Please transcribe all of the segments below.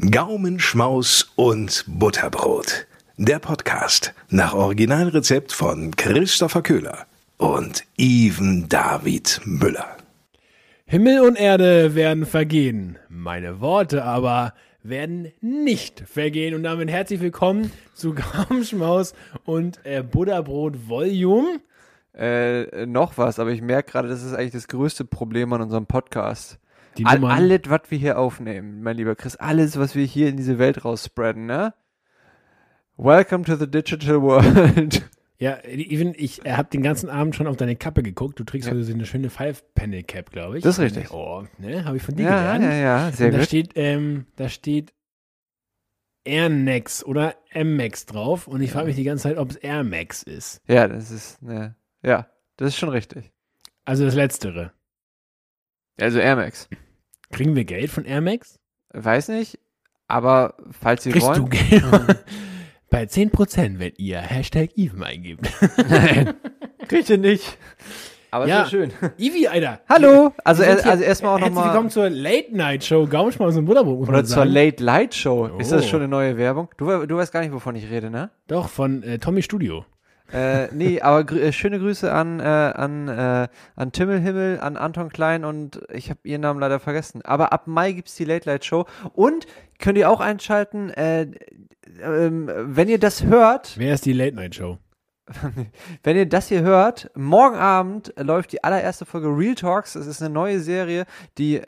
Gaumenschmaus und Butterbrot. Der Podcast nach Originalrezept von Christopher Köhler und Even David Müller. Himmel und Erde werden vergehen, meine Worte aber werden nicht vergehen. Und damit herzlich willkommen zu Gaumenschmaus und äh, Butterbrot Volume. Äh, noch was, aber ich merke gerade, das ist eigentlich das größte Problem an unserem Podcast. Die All, alles, was wir hier aufnehmen, mein lieber Chris, alles, was wir hier in diese Welt rausspreaden, ne? Welcome to the digital world. Ja, Even, ich habe den ganzen Abend schon auf deine Kappe geguckt. Du trägst Ja. heute so eine schöne Five-Panel-Cap, glaube ich. Das ist richtig. Oh, ne, habe ich von dir ja, gelernt. ja, ja, sehr Und da gut. steht, ähm, da steht Air Max oder M Max drauf. Und ich frage mich die ganze Zeit, ob es Air Max ist. Ja, das ist, ne, ja, das ist schon richtig. Also das Letztere. Also Air Max. Kriegen wir Geld von Air Max? Weiß nicht, aber falls Sie Kriegst du wollen. Geld? Bei 10%, wenn ihr Hashtag Even eingebt. Kriegt ihr nicht. Aber Ja. schön. Ivi, Alter. Hallo! Also, er, also erstmal auch nochmal. willkommen zur Late-Night-Show Gaumenschmaus und Butterbrot, muss Oder zur sagen. Late Light Show. Ist das Oh. schon eine neue Werbung? Du, du weißt gar nicht, wovon ich rede, ne? Doch, von äh, Tommy Studio. Äh, nee, aber grü äh, schöne Grüße an, äh, an, äh, an Timmelhimmel, an Anton Klein und ich habe ihren Namen leider vergessen. Aber ab Mai gibt's die Late Light Show und könnt ihr auch einschalten, äh, ähm, wenn ihr das hört, Wer ist die Late-Night-Show? wenn ihr das hier hört, morgen Abend läuft die allererste Folge Real Talks. Das ist eine neue Serie, die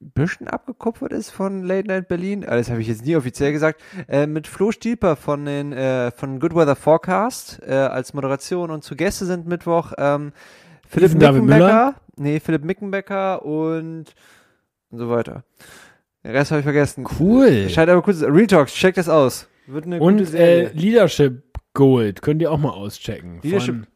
bisschen abgekupfert ist von Late Night Berlin. Ah, Das habe ich jetzt nie offiziell gesagt. Äh, mit Flo Stieper von den äh, von Good Weather Forecast äh, als Moderation und zu Gäste sind Mittwoch ähm, Philipp Mickenbecker, nee Philipp Mickenbecker und, und so weiter. Den Rest habe ich vergessen. Cool. Scheint aber kurz. Real Talks, check das aus. Wird eine gute Und äh, Serie. Leadership Gold könnt ihr auch mal auschecken. Leadership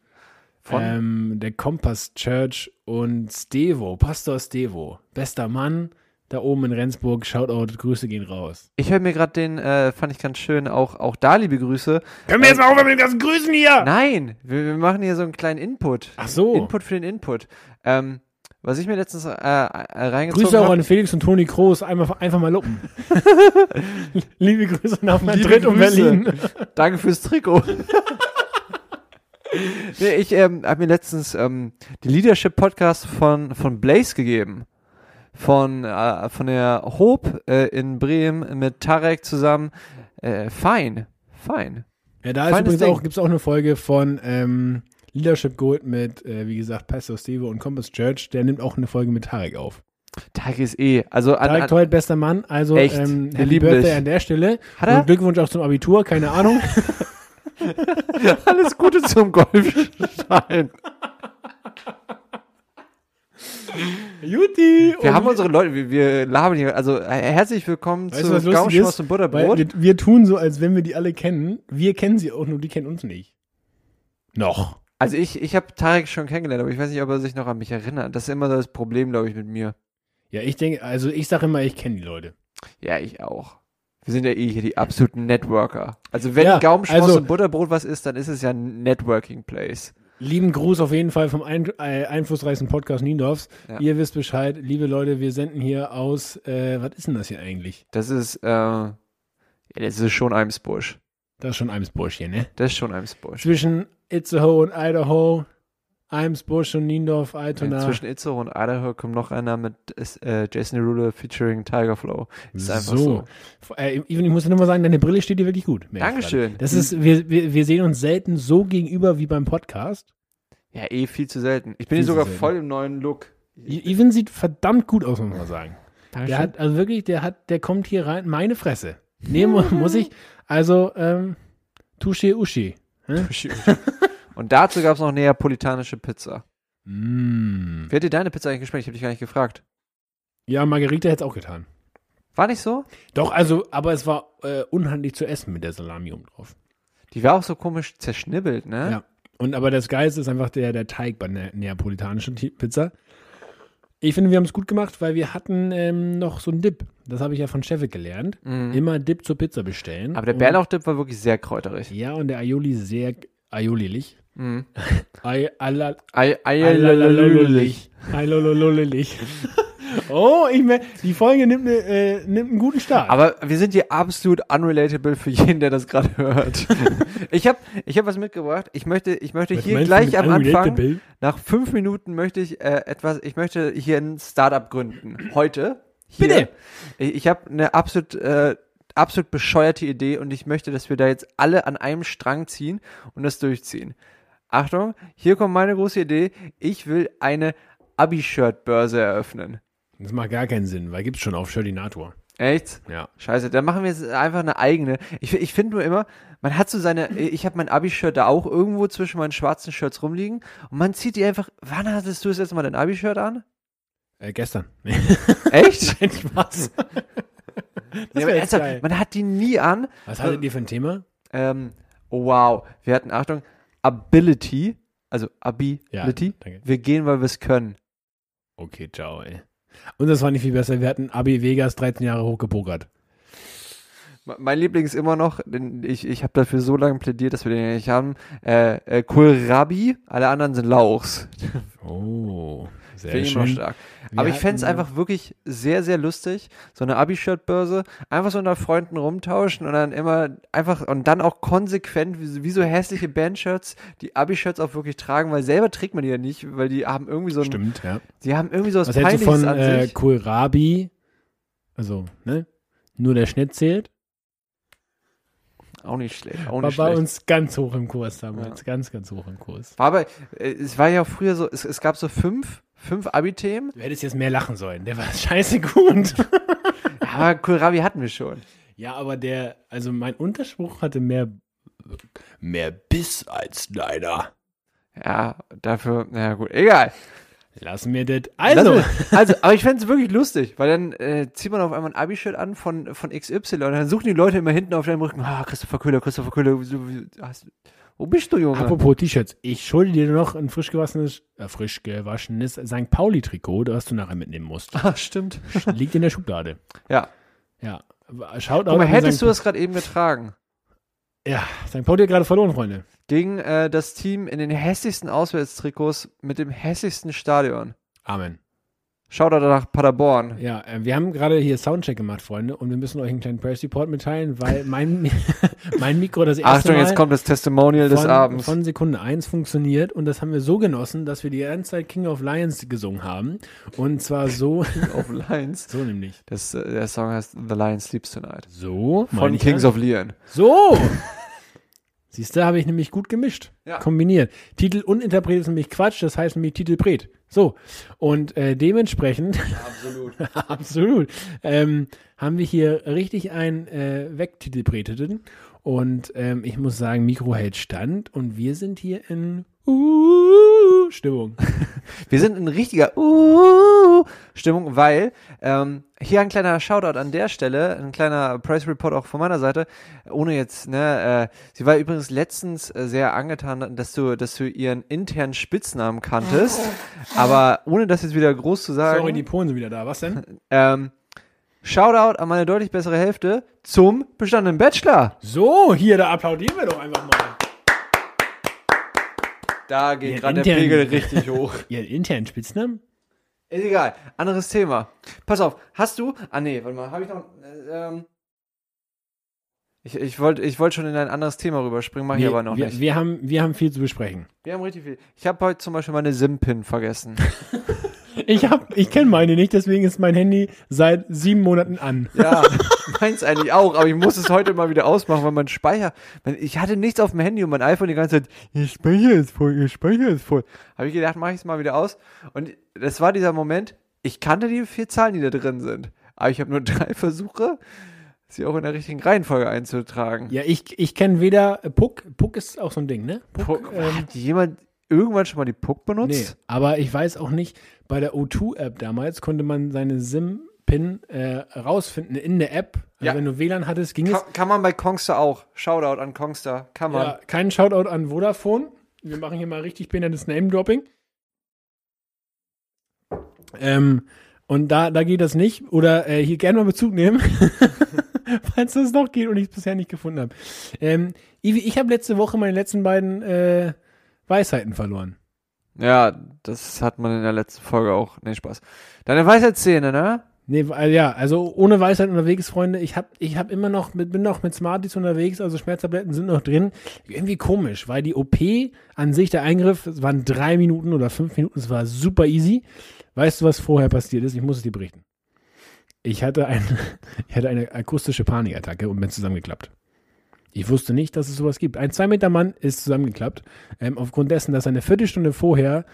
von, ähm, der Kompass Church und Stevo, Pastor Stevo. Bester Mann, da oben in Rendsburg. Shoutout, Grüße gehen raus. Ich höre mir gerade den, äh, fand ich ganz schön, auch, auch da liebe Grüße. Können wir jetzt mal aufhören mit den ganzen Grüßen hier? Nein, wir, wir machen hier so einen kleinen Input. Ach so. Input für den Input. Ähm, was ich mir letztens äh, äh, reingezogen Grüße auch habe. an Felix und Toni Kroos. Einmal, einfach mal luppen. Liebe Grüße nach Madrid und. Berlin. Danke fürs Trikot. nee, ich ähm, habe mir letztens ähm, die Leadership Podcast von, von Blaze gegeben. Von, äh, von der Hope äh, in Bremen mit Tarek zusammen. Äh, fein. Fein. Ja, da ist übrigens auch, gibt's auch eine Folge von ähm, Leadership Gold mit, äh, wie gesagt, Pastor Stevo und Compass Church. Der nimmt auch eine Folge mit Tarek auf. Tarek ist eh. Also an, Tarek Toll, bester Mann. Also Echt? ähm, Happy Birthday dich. an der Stelle. Hat er? Und Glückwunsch auch zum Abitur, keine Ahnung. Alles Gute zum Golfstein. Juti! Wir haben unsere Leute, wir, wir labern hier, also äh, herzlich willkommen Weißt zu ist? und Butterbrot. wir, wir tun so, als wenn wir die alle kennen. Wir kennen sie auch, nur die kennen uns nicht. Noch. Also ich, ich habe Tarek schon kennengelernt, aber ich weiß nicht, ob er sich noch an mich erinnert. Das ist immer so das Problem, glaube ich, mit mir. Ja, ich denke, also ich sage immer, ich kenne die Leute. Ja, ich auch. Wir sind ja eh hier die absoluten Networker. Also wenn Ja, Gaumenschmaus also- und Butterbrot was ist, dann ist es ja ein Networking Place. Lieben Gruß auf jeden Fall vom ein, äh, einflussreichsten Podcast Niendorfs. Ja. Ihr wisst Bescheid, liebe Leute, wir senden hier aus, äh, was ist denn das hier eigentlich? Das ist, äh, ja, das ist schon Eimsbusch. Das ist schon Eimsbusch hier, ne? Das ist schon Eimsbusch. Zwischen Itzehoe und Idaho, Eimsbusch und Niendorf, Altona. Ja, zwischen Itzehoe und Idaho kommt noch einer mit äh, Jason Derulo featuring Tiger Flow. Ist einfach so. Äh, Even, ich muss nur mal sagen, deine Brille steht dir wirklich gut. Dankeschön. Das ist, wir, wir, wir sehen uns selten so gegenüber wie beim Podcast. Ja, eh viel zu selten. Ich bin hier sogar voll im neuen Look. I- Even sieht verdammt gut aus, muss man mal sagen. Der Dankeschön. hat, also wirklich, der hat, der kommt hier rein, meine Fresse. Nee, mu- muss ich, also, ähm, Touché Uschi. Hä? Und dazu gab es noch neapolitanische Pizza. Mm. Wie hat dir deine Pizza eigentlich geschmeckt? Ich habe dich gar nicht gefragt. Ja, Margarita hätte es auch getan. War nicht so? Doch, also, aber es war äh, unhandlich zu essen mit der Salami oben drauf. Die war auch so komisch zerschnibbelt, ne? Ja. Und aber das Geilste ist einfach der, der Teig bei der neapolitanischen Pizza. Ich finde, wir haben es gut gemacht, weil wir hatten ähm, noch so einen Dip. Das habe ich ja von Chefik gelernt. Mhm. Immer Dip zur Pizza bestellen. Aber der Bärlauchdip war wirklich sehr kräuterig. Ja, und der Aioli sehr aiolilich. Mhm. Oh, ich mer- die Folge nimmt, ne, äh, nimmt einen guten Start. Aber wir sind hier absolut unrelatable für jeden, der das gerade hört. ich habe ich hab was mitgebracht. Ich möchte, ich möchte Was hier gleich am Anfang, nach fünf Minuten möchte ich äh, etwas, ich möchte hier ein Startup gründen. Heute. Hier. Bitte. Ich, ich habe eine absolut, äh, absolut bescheuerte Idee und ich möchte, dass wir da jetzt alle an einem Strang ziehen und das durchziehen. Achtung, hier kommt meine große Idee. Ich will eine Abi-Shirt-Börse eröffnen. Das macht gar keinen Sinn, weil gibt's schon auf Shirtinator. Echt? Ja. Scheiße, dann machen wir jetzt einfach eine eigene. Ich, ich finde nur immer, man hat so seine, ich habe mein Abi-Shirt da auch irgendwo zwischen meinen schwarzen Shirts rumliegen und man zieht die einfach, wann hattest du das letzte Mal dein Abi-Shirt an? Äh, gestern. Echt? Nein, Spaß. Wär aber ernsthaft, man hat die nie an. Was hattet ihr für ein Thema? Ähm, oh wow, wir hatten, Achtung, Ability, also Ability. Ja. Wir gehen, weil wir es können. Okay, ciao, ey. Und das war nicht viel besser. Wir hatten Abi Vegas 13 Jahre hochgepokert. Me- Mein Liebling ist immer noch, denn ich, ich habe dafür so lange plädiert, dass wir den nicht haben, äh, äh, Kohlrabi, alle anderen sind Lauchs. Oh, sehr Finde ich immer schön. stark. Wir Aber ich fände es einfach wirklich sehr, sehr lustig, so eine Abi-Shirt-Börse, einfach so unter Freunden rumtauschen und dann immer einfach und dann auch konsequent, wie, so- wie so hässliche Bandshirts, die Abi-Shirts auch wirklich tragen, weil selber trägt man die ja nicht, weil die haben irgendwie so ein, Stimmt, ja. die haben irgendwie so was, Was hältst du Peinliches von an äh, sich. Kohlrabi? Also, ne? Nur der Schnitt zählt. Auch nicht schlecht, auch War nicht bei schlecht. uns ganz hoch im Kurs damals. Ganz, ganz hoch im Kurs. War aber, äh, es war ja früher so, es, es gab so fünf, fünf Abi-Themen, Du hättest jetzt mehr lachen sollen. Der war scheiße gut. aber Kohlrabi hatten wir schon. ja, aber der, also mein Unterspruch hatte mehr, mehr Biss als deiner. Ja, dafür, na gut, egal. Lass mir das. Also, mir- also, aber ich fände es wirklich lustig, weil dann äh, zieht man auf einmal ein Abi-Shirt an von, von XY und dann suchen die Leute immer hinten auf deinem Rücken, ah, Christopher Köhler, Christopher Köhler, hast, wo bist du, Junge? apropos T-Shirts. Ich schulde dir noch ein frisch gewaschenes, äh, frisch gewaschenes St. Pauli-Trikot, das du nachher mitnehmen musst. ah, stimmt. Liegt in der Schublade. Ja. Ja. Schaut Guck mal, hättest du das gerade eben getragen? Ja, St. Pauli hat gerade verloren, Freunde. Gegen äh, das Team in den hässlichsten Auswärtstrikots mit dem hässlichsten Stadion. Amen. Schaut da nach Paderborn. Ja, äh, wir haben gerade hier Soundcheck gemacht, Freunde, und wir müssen euch einen kleinen Press Report mitteilen, weil mein, mein Mikro das erste Achtung, Mal jetzt kommt das Testimonial des von, Abends. von Sekunde 1 funktioniert und das haben wir so genossen, dass wir die ganze Zeit King of Lions gesungen haben. Und zwar so, auf Lions. so nämlich. Das, äh, der Song heißt The Lion Sleeps Tonight. So, Von Kings ja. of Leon. So! Siehst du, habe ich nämlich gut gemischt. Ja. Kombiniert. Titel und Interpret ist nämlich Quatsch, das heißt nämlich Titelpret. So. Und äh, dementsprechend, Absolut. absolut, ähm, haben wir hier richtig einen äh, wegtitelpreteten. Und ähm, ich muss sagen, Mikro hält stand und wir sind hier in uh, Stimmung. Wir sind in richtiger uh, Stimmung, weil ähm, hier ein kleiner Shoutout an der Stelle, ein kleiner Price Report auch von meiner Seite, ohne jetzt, ne, äh, sie war übrigens letztens äh, sehr angetan, dass du, dass du ihren internen Spitznamen kanntest, aber ohne das jetzt wieder groß zu sagen, Sorry, die Polen sind wieder da. Was denn? ähm, Shoutout an meine deutlich bessere Hälfte zum bestandenen Bachelor. So, hier, da applaudieren wir doch einfach mal. Da geht gerade der Pegel richtig hoch. Ihren internen Spitznamen? Ist egal. Anderes Thema. Pass auf, hast du. Ah nee, warte mal, habe ich noch. Äh, ähm, ich ich wollte ich wollt schon in ein anderes Thema rüberspringen, mache ich aber noch wir, nicht. Wir haben, wir haben viel zu besprechen. Wir haben richtig viel. Ich habe heute zum Beispiel meine SIM-Pin vergessen. Ich hab, ich kenne meine nicht, deswegen ist mein Handy seit sieben Monaten an. ja, meins eigentlich auch, aber ich muss es heute mal wieder ausmachen, weil mein Speicher. Ich hatte nichts auf dem Handy und mein iPhone die ganze Zeit, ihr Speicher ist voll, ihr Speicher ist voll. Habe ich gedacht, mache ich es mal wieder aus. Und das war dieser Moment, ich kannte die vier Zahlen, die da drin sind. Aber ich habe nur drei Versuche, sie auch in der richtigen Reihenfolge einzutragen. Ja, ich, ich kenne weder äh, Puck. Puck ist auch so ein Ding, ne? Puck, ähm, hat jemand irgendwann schon mal die Puck Nee, benutzt? aber ich weiß auch nicht, bei der O2-App damals konnte man seine SIM-Pin äh, rausfinden in der App. Also Ja. wenn du WLAN hattest, ging es. Kann, kann man bei Kongster auch. Shoutout an Kongster. Kann man. Ja, kein Shoutout an Vodafone. Wir machen hier mal richtig behindertes Name-Dropping. Ähm, und da, da geht das nicht. Oder äh, hier gerne mal Bezug nehmen, falls das noch geht und ich es bisher nicht gefunden habe. Ähm, Ivi, ich habe letzte Woche meine letzten beiden äh, Weisheiten verloren. Ja, das hat man in der letzten Folge auch. Nee, Spaß. Deine Weisheitszähne, ne? Nee, weil, ja, also ohne Weisheit unterwegs, Freunde. Ich hab, ich hab immer noch, mit, bin noch mit Smarties unterwegs, also Schmerztabletten sind noch drin. Irgendwie komisch, weil die OP an sich, der Eingriff, es waren drei Minuten oder fünf Minuten, es war super easy. Weißt du, was vorher passiert ist? Ich muss es dir berichten. Ich hatte, ein, ich hatte eine akustische Panikattacke und bin zusammengeklappt. Ich wusste nicht, dass es sowas gibt. Ein zwei Meter Mann ist zusammengeklappt, ähm, aufgrund dessen, dass eine Viertelstunde vorher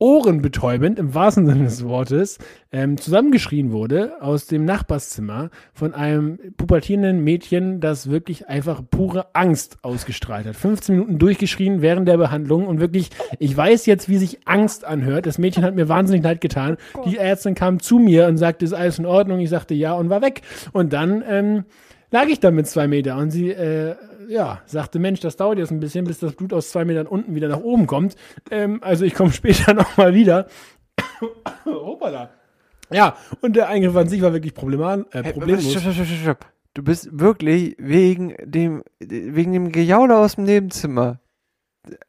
ohrenbetäubend, im wahrsten Sinne des Wortes, ähm, zusammengeschrien wurde aus dem Nachbarszimmer von einem pubertierenden Mädchen, das wirklich einfach pure Angst ausgestrahlt hat. 15 Minuten durchgeschrien während der Behandlung und wirklich, ich weiß jetzt, wie sich Angst anhört. Das Mädchen hat mir wahnsinnig leid getan. Die Ärztin kam zu mir und sagte, ist alles in Ordnung? Ich sagte ja und war weg. Und dann ähm, lag ich da mit zwei Meter und sie äh, ja, sagte, Mensch, das dauert jetzt ein bisschen, bis das Blut aus zwei Metern unten wieder nach oben kommt. Ähm, also ich komme später nochmal wieder. Hoppala. Ja, und der Eingriff an sich war wirklich problemat, äh, Hey, problemlos. stopp, stopp, stopp. Du bist wirklich wegen dem, wegen dem Gejaule aus dem Nebenzimmer.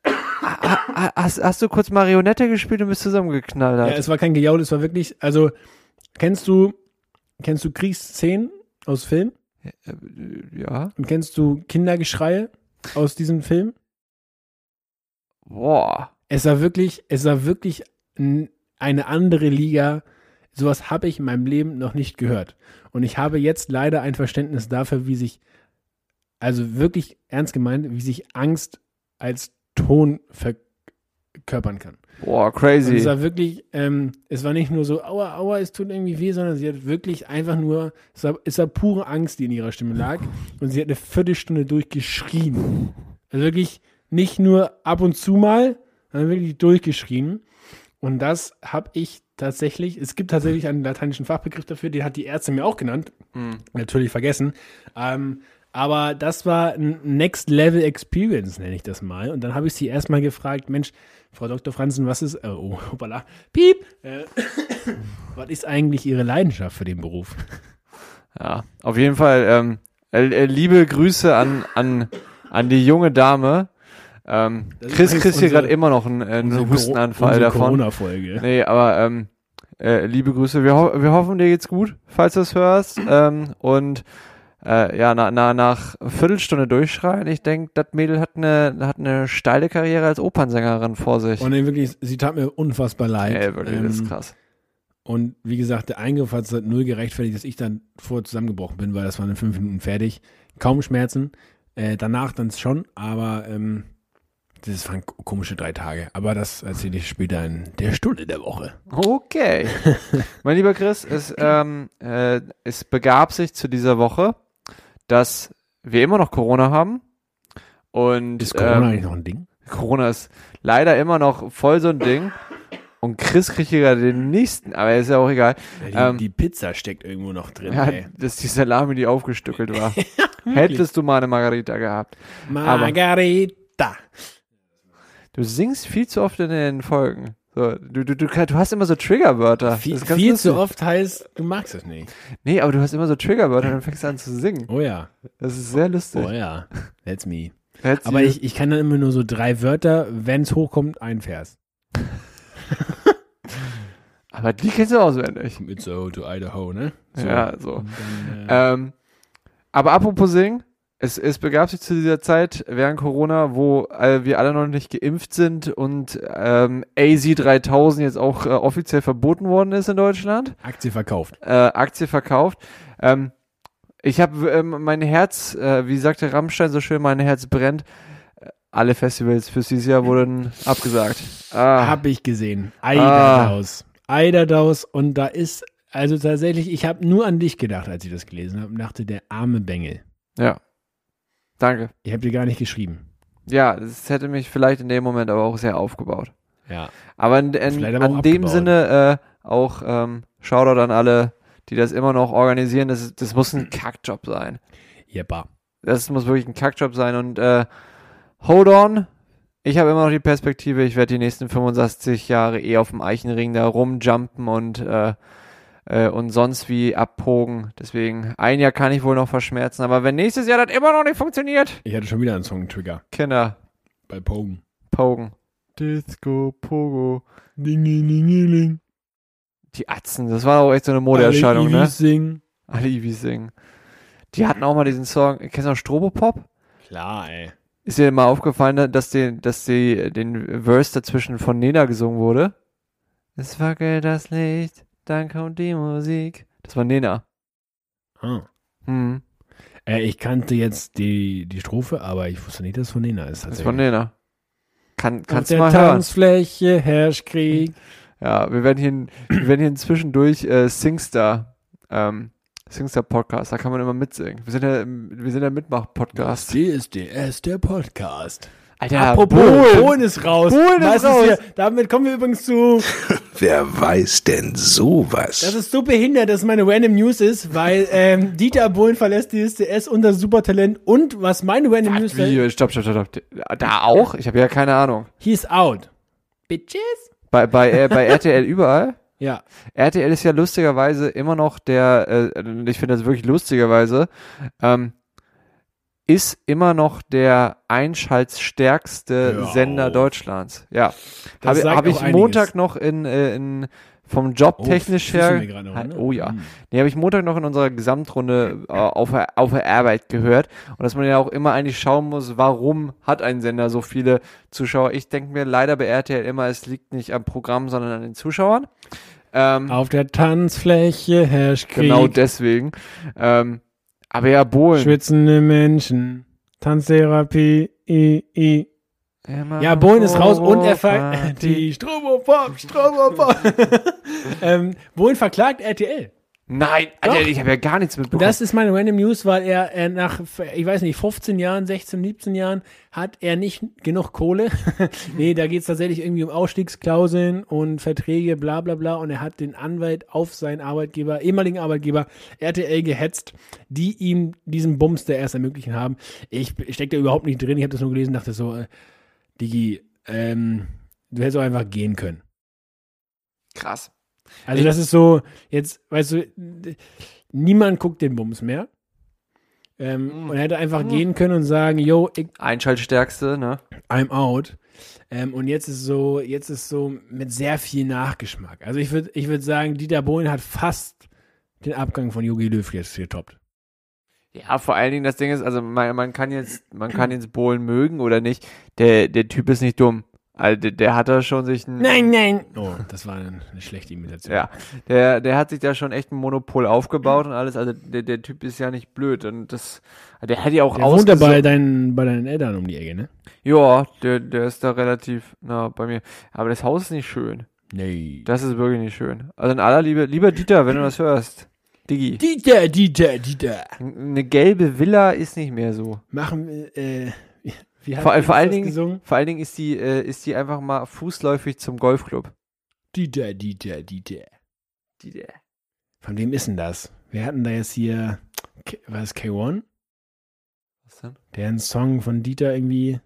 Ha- ha- Hast, hast du kurz Marionette gespielt und bist zusammengeknallt? Ja, es war kein Gejaul, es war wirklich, also, kennst du, kennst du Kriegsszenen aus Film? Ja. Und kennst du Kindergeschreie aus diesem Film? Boah. Es war wirklich, es war wirklich eine andere Liga. Sowas habe ich in meinem Leben noch nicht gehört. Und ich habe jetzt leider ein Verständnis dafür, wie sich, also wirklich ernst gemeint, wie sich Angst als Ton verkörpern kann. Boah, Und es crazy. war wirklich, ähm, es war nicht nur so, aua, aua, es tut irgendwie weh, sondern sie hat wirklich einfach nur, es war, es war pure Angst, die in ihrer Stimme lag. Und sie hat eine Viertelstunde durchgeschrien. Also wirklich nicht nur ab und zu mal, sondern wirklich durchgeschrien. Und das habe ich tatsächlich, es gibt tatsächlich einen lateinischen Fachbegriff dafür, den hat die Ärzte mir auch genannt. Hm. Natürlich vergessen. Ähm, aber das war ein Next Level Experience, nenne ich das mal. Und dann habe ich sie erstmal gefragt, Mensch, Frau Dr. Franzen, was ist, äh, oh, hoppala, piep, äh, was ist eigentlich Ihre Leidenschaft für den Beruf? Ja, auf jeden Fall, ähm, äh, äh, liebe Grüße an, an, an die junge Dame. Ähm, Chris kriegt hier gerade immer noch einen, äh, einen Hustenanfall davon. Corona-Folge. Nee, aber ähm, äh, liebe Grüße. Wir, ho wir hoffen, dir geht's gut, falls du es hörst. Ähm, und äh, ja, na, na, nach Viertelstunde durchschreien, ich denke, das Mädel hat eine, hat eine steile Karriere als Opernsängerin vor sich. Und wirklich, sie tat mir unfassbar leid. Ey, wirklich, das ist Ähm, krass. Und wie gesagt, der Eingriff hat es halt null gerechtfertigt, dass ich dann vorher zusammengebrochen bin, weil das waren in fünf Minuten fertig. Kaum Schmerzen. Äh, danach dann schon, aber ähm, das waren ko- komische drei Tage. Aber das erzähle ich später in der Stunde der Woche. Okay. mein lieber Chris, es, ähm, äh, es begab sich zu dieser Woche, dass wir immer noch Corona haben. Und Ist Corona ähm, eigentlich noch ein Ding? Corona ist leider immer noch voll so ein Ding. Und Chris kriegt hier gerade den nächsten, aber ist ja auch egal. Ja, die, ähm, die Pizza steckt irgendwo noch drin. Ja, ey. dass die Salami, die aufgestückelt war. Hättest du mal eine Margarita gehabt. Margarita. Du singst viel zu oft in den Folgen. So, du, du, du, du hast immer so Triggerwörter. Viel, viel zu oft heißt, du magst es nicht. Nee, aber du hast immer so Triggerwörter und dann fängst du an zu singen. Oh ja. Das ist sehr lustig. Oh ja. That's me. Hättest Aber ich, ich kann dann immer nur so drei Wörter, wenn es hochkommt, ein Vers. aber die kennst du auswendig. Mit so to Idaho, ne? So. Ja, so. Dann, äh, Ähm, aber apropos singen, es, es begab sich zu dieser Zeit während Corona, wo äh, wir alle noch nicht geimpft sind und ähm, AZ3000 jetzt auch äh, offiziell verboten worden ist in Deutschland. Aktie verkauft. äh, Aktie verkauft. Ähm, ich habe ähm, mein Herz, äh, wie sagte Rammstein so schön, mein Herz brennt. Äh, Alle Festivals fürs dieses Jahr wurden abgesagt. Ah, Hab ich gesehen. Eiderdaus. Eiderdaus. Und da ist, also tatsächlich, ich habe nur an dich gedacht, als ich das gelesen habe und dachte, der arme Bengel. ja. Danke. Ich habe dir gar nicht geschrieben. Ja, das hätte mich vielleicht in dem Moment aber auch sehr aufgebaut. Ja. Aber in, in, aber an dem abgebaut. Sinne äh, auch ähm, Shoutout an alle, die das immer noch organisieren. Das, das muss ein Kackjob sein. Jeppa. Das muss wirklich ein Kackjob sein. Und äh, hold on. Ich habe immer noch die Perspektive, ich werde die nächsten 65 Jahre eh auf dem Eichenring da rumjumpen und, äh, äh, und sonst wie abpogen. Deswegen, ein Jahr kann ich wohl noch verschmerzen. Aber wenn nächstes Jahr das immer noch nicht funktioniert, Ich hatte schon wieder einen Song-Trigger Kinder, bei Pogen. pogen. Disco, Pogo. Dingelingeling. Die Atzen, das war auch echt so eine Modeerscheinung, Alle ne? Ivis singen. Alle Ivis singen. Die hatten auch mal diesen Song, kennst du noch Strobopop? Klar, ey. Ist dir mal aufgefallen, ne, dass die, dass die, den Verse dazwischen von Nena gesungen wurde? Es wackelt das Licht, dann kommt die Musik. Das war Nena. Ah. Hm, Äh, ich kannte jetzt die, die Strophe, aber ich wusste nicht, dass es von Nena ist. das ist von. Nena. Kann, Auf kannst du der mal hören. Tanzfläche herrscht Krieg. Ja, wir werden hier, wir werden hier zwischendurch äh, Singstar, ähm, Singstar Podcast, da kann man immer mitsingen. Wir sind ja, wir sind ja Mitmach-Podcast. DSDS, der Podcast. Alter, Apropos, Bohlen. Bohlen ist raus. Bohlen ist raus. Hier? Damit kommen wir übrigens zu, Wer weiß denn sowas? das ist so behindert, dass meine Random News ist, weil ähm, Dieter Bohlen verlässt DSDS unter Supertalent und was meine Random News ist, Wie, stopp, stopp, stopp, stopp. Da auch? Ich habe ja keine Ahnung. he's out. Bitches? Bei, bei, äh, bei RTL überall? Ja. RTL ist ja lustigerweise immer noch der, äh, ich finde das wirklich lustigerweise, ähm, ist immer noch der einschaltstärkste Hör Sender auf. Deutschlands. Ja. Habe hab ich einiges. Montag noch in, äh, in vom Job Oh, technisch wissen her. noch, ne? Oh ja. Hm. Nee, habe ich Montag noch in unserer Gesamtrunde äh, auf, der- auf der Arbeit gehört. Und dass man ja auch immer eigentlich schauen muss, warum hat ein Sender so viele Zuschauer. Ich denke mir leider bei RTL immer, es liegt nicht am Programm, sondern an den Zuschauern. Ähm, Auf der Tanzfläche herrscht Krieg. genau deswegen. Ähm, aber ja, Bohlen. Schwitzende Menschen. Tanztherapie. I, I. Ja, Bohlen ist raus und er ver die Stromopop, Stromopop. ähm, Bohlen verklagt RTL. Nein, Alter, ich habe ja gar nichts mitbekommen. das ist meine Random News, weil er, er nach, ich weiß nicht, 15 Jahren, 16, 17 Jahren hat er nicht genug Kohle. nee, da geht es tatsächlich irgendwie um Ausstiegsklauseln und Verträge, bla bla bla. Und er hat den Anwalt auf seinen Arbeitgeber, ehemaligen Arbeitgeber RTL gehetzt, die ihm diesen Bums der erst ermöglichen haben. Ich, ich stecke da überhaupt nicht drin, ich habe das nur gelesen, dachte so, äh, Digi, ähm, du hättest auch einfach gehen können. Krass. Also das ist so, jetzt, weißt du, niemand guckt den Bums mehr. Ähm, Mhm. Und er hätte einfach gehen können und sagen, yo, ich, Einschaltstärkste, ne? I'm out. Ähm, und jetzt ist so, jetzt ist so mit sehr viel Nachgeschmack. Also ich würde, ich würde sagen, Dieter Bohlen hat fast den Abgang von Jogi Löw jetzt getoppt. Ja, vor allen Dingen das Ding ist, also man, man kann jetzt, man kann jetzt Bohlen mögen oder nicht. Der, der Typ ist nicht dumm. Also der, der hat da schon sich ein, Nein, nein. Oh, das war eine, schlechte Imitation. ja, der, der hat sich da schon echt ein Monopol aufgebaut und alles. Also der, der Typ ist ja nicht blöd und das, der hätte ja auch Der wohnt bei deinen, bei deinen Eltern um die Ecke, ne? Ja, der, der ist da relativ nah bei mir. Aber das Haus ist nicht schön. Nee. Das ist wirklich nicht schön. Also in aller Liebe, lieber Dieter, wenn du das hörst, Diggi, Dieter, Dieter, Dieter. eine gelbe Villa ist nicht mehr so. Machen wir, äh, wie Vor, vor, allen Dingen, gesungen? vor allen Dingen ist die, äh, ist die einfach mal fußläufig zum Golfclub. Dieter, Dieter, Dieter. Dieter. Von wem ist denn das? Wir hatten da jetzt hier, K was, K1? Was denn? Der einen Song von Dieter irgendwie,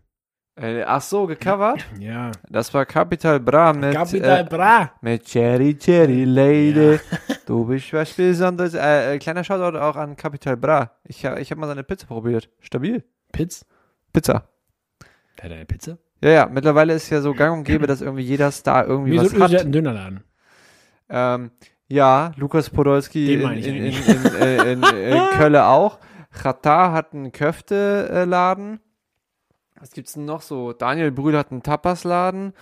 Äh, ach so, gecovert? ja. Das war Capital Bra mit, Capital äh, Bra. mit Cherry Cherry Lady. Du bist was Besonderes. Äh, äh, kleiner Shoutout auch an Capital Bra. Ich, ich habe mal seine Pizza probiert. Stabil. Pitz? Pizza. Hat eine Pizza? Ja, ja, mittlerweile ist ja so gang und gäbe, dass irgendwie jeder Star irgendwie Wieso was hat hat. einen Dönerladen? Ähm, ja, Lukas Podolski in, in, in, eigentlich. in, äh, in, Köln auch. Chata hat einen Köfteladen. Was gibt's denn noch so? Daniel Brühl hat einen Tapasladen.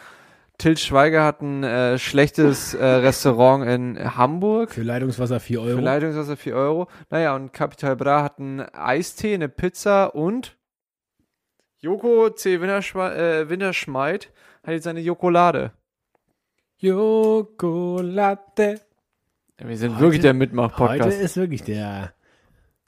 Till Schweiger hat ein äh, schlechtes äh, Restaurant in Hamburg. Für Leitungswasser 4 Euro. Für Leitungswasser 4 Euro. Naja, und Capital Bra hat einen Eistee, eine Pizza und Joko C. Winterschme äh, Winterschmeid hat jetzt seine Jokolade. Jokolade. Wir sind Heute- wirklich der Heute Mitmach-Podcast. ist wirklich der,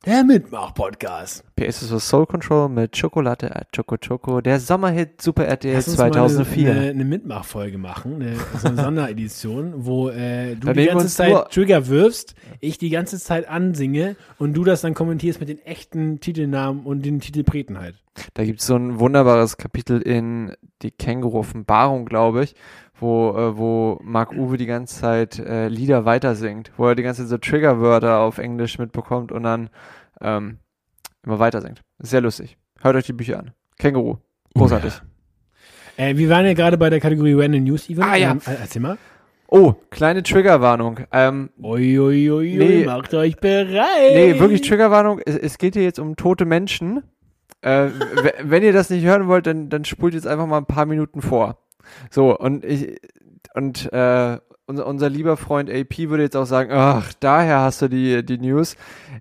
der Mitmach-Podcast. PS ist so Soul Control mit Schokolade, äh, Choco Choco, der Sommerhit Super RTL Lass uns 2004. Mal eine, eine Mitmachfolge machen, eine, so eine Sonderedition, wo äh, du Da die ganze Zeit Trigger wirfst, ich die ganze Zeit ansinge und du das dann kommentierst mit den echten Titelnamen und den Titelpreten halt. Da gibt es so ein wunderbares Kapitel in die Känguru-Offenbarung, glaube ich, wo, äh, wo Mark Uwe die ganze Zeit äh, Lieder weitersingt, wo er die ganze Zeit so Triggerwörter auf Englisch mitbekommt und dann ähm, immer weitersingt. Sehr lustig. Hört euch die Bücher an. Känguru. Großartig. Äh, wir waren ja gerade bei der Kategorie Random News Event. Ah, ja. Ähm, erzähl mal. Oh, kleine Triggerwarnung. Ähm, ui, ui, ui, Nee. macht euch bereit. nee, wirklich Triggerwarnung. Es, es geht hier jetzt um tote Menschen. Äh, wenn ihr das nicht hören wollt, dann, dann spult jetzt einfach mal ein paar Minuten vor. So, und ich, und, äh, unser, unser lieber Freund AP würde jetzt auch sagen, ach, daher hast du die, die News.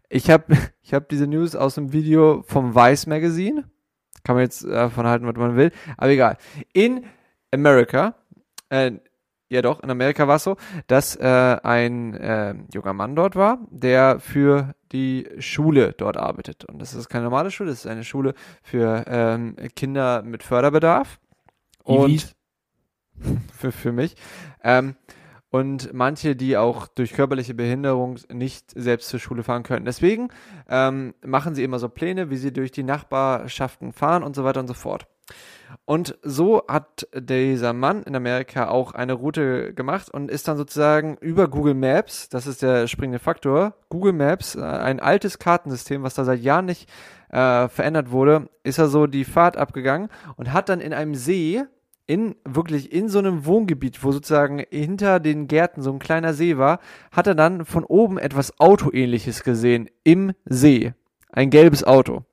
Ich habe ich hab diese News aus dem Video vom Vice Magazine. Kann man jetzt äh, von halten, was man will. Aber egal. In America, äh, ja doch, in Amerika war es so, dass äh, ein äh, junger Mann dort war, der für die Schule dort arbeitet. Und das ist keine normale Schule, das ist eine Schule für ähm, Kinder mit Förderbedarf. Und für, für mich. Ähm, und manche, die auch durch körperliche Behinderung nicht selbst zur Schule fahren können. Deswegen ähm, machen sie immer so Pläne, wie sie durch die Nachbarschaften fahren und so weiter und so fort. Und so hat dieser Mann in Amerika auch eine Route gemacht und ist dann sozusagen über Google Maps, das ist der springende Faktor, Google Maps, äh, ein altes Kartensystem, was da seit Jahren nicht äh, verändert wurde, ist er so die Fahrt abgegangen und hat dann in einem See, in wirklich in so einem Wohngebiet, wo sozusagen hinter den Gärten so ein kleiner See war, hat er dann von oben etwas Autoähnliches gesehen im See. Ein gelbes Auto.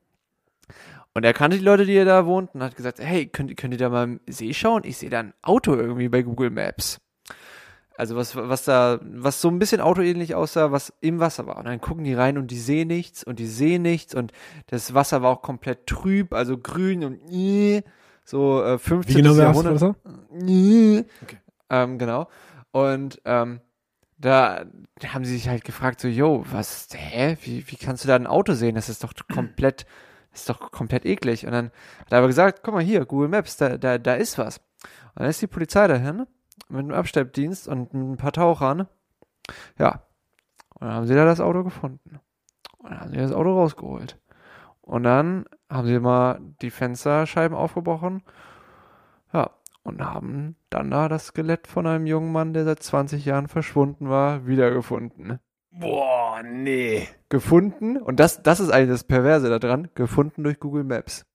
Und er kannte die Leute, die da wohnten, und hat gesagt, hey, könnt, könnt ihr da mal im See schauen? Ich sehe da ein Auto irgendwie bei Google Maps. Also was, was da, was so ein bisschen autoähnlich aussah, was im Wasser war. Und dann gucken die rein und die sehen nichts und die sehen nichts und das Wasser war auch komplett trüb, also grün und äh, so äh, 15. Wie genau Jahrhundert. Wasser? Okay. Ähm, genau. Und ähm, da haben sie sich halt gefragt, so, yo, was, hä, wie, wie kannst du da ein Auto sehen? Das ist doch komplett, das ist doch komplett eklig. Und dann hat er aber gesagt, guck mal hier, Google Maps, da, da, da ist was. Und dann ist die Polizei dahin mit einem Abstelldienst und ein paar Tauchern. Ja. Und dann haben sie da das Auto gefunden. Und dann haben sie das Auto rausgeholt. Und dann haben sie mal die Fensterscheiben aufgebrochen. Ja. Und haben dann da das Skelett von einem jungen Mann, der seit 20 Jahren verschwunden war, wiedergefunden. Boah, nee. Gefunden, und das, das ist eigentlich das Perverse daran, gefunden durch Google Maps.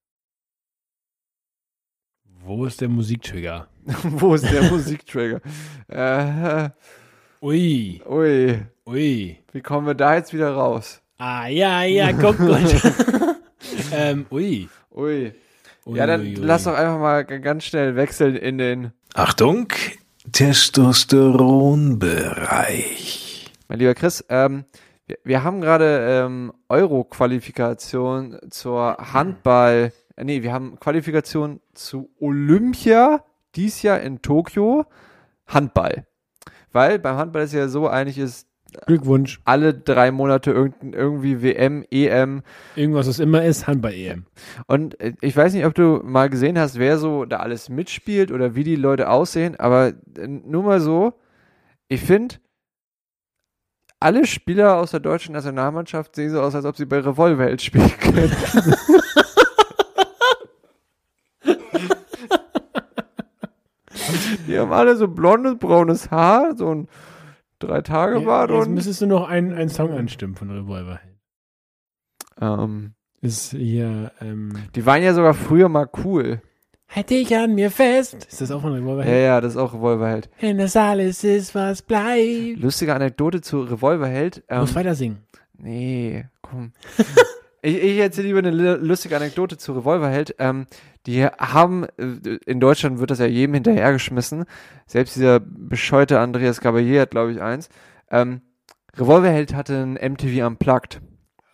Wo ist der Musiktrigger? Wo ist der Musiktrigger? Äh, Ui, ui, ui. wie kommen wir da jetzt wieder raus? Ah, ja, ja, kommt gut. ähm, ui. Ui. ui Ja, dann ui, ui. lass doch einfach mal ganz schnell wechseln in den, Achtung, Testosteronbereich. mein lieber Chris, ähm, wir, wir haben gerade ähm, Euro-Qualifikation zur Handball, äh, nee, wir haben Qualifikation zu Olympia dies Jahr in Tokio, Handball. Weil beim Handball ist ja so, eigentlich ist Glückwunsch. alle drei Monate irgendwie WM, EM. Irgendwas, was immer ist, Handball-EM. Und äh, ich weiß nicht, ob du mal gesehen hast, wer so da alles mitspielt oder wie die Leute aussehen, aber äh, nur mal so, ich finde, alle Spieler aus der deutschen Nationalmannschaft sehen so aus, als ob sie bei Revolverheld spielen können. die haben alle so blondes, braunes Haar, so ein Drei-Tage-Bart Jetzt und müsstest du noch einen, einen Song anstimmen von Revolver. ähm, Ist hier, ähm, die waren ja sogar früher mal cool. Halt dich an mir fest. Ist das auch von Revolver? Ja, ja, das ist auch Revolverheld. Wenn das alles ist, was bleibt. Lustige Anekdote zu Revolverheld. Ähm, musst weiter singen. nee, komm. ich, ich erzähle lieber eine lu- lustige Anekdote zu Revolverheld. Ähm, die haben, äh, in Deutschland wird das ja jedem hinterhergeschmissen. Selbst dieser bescheute Andreas Gabalier hat, glaube ich, eins. Ähm, Revolverheld hatte ein MTV Unplugged.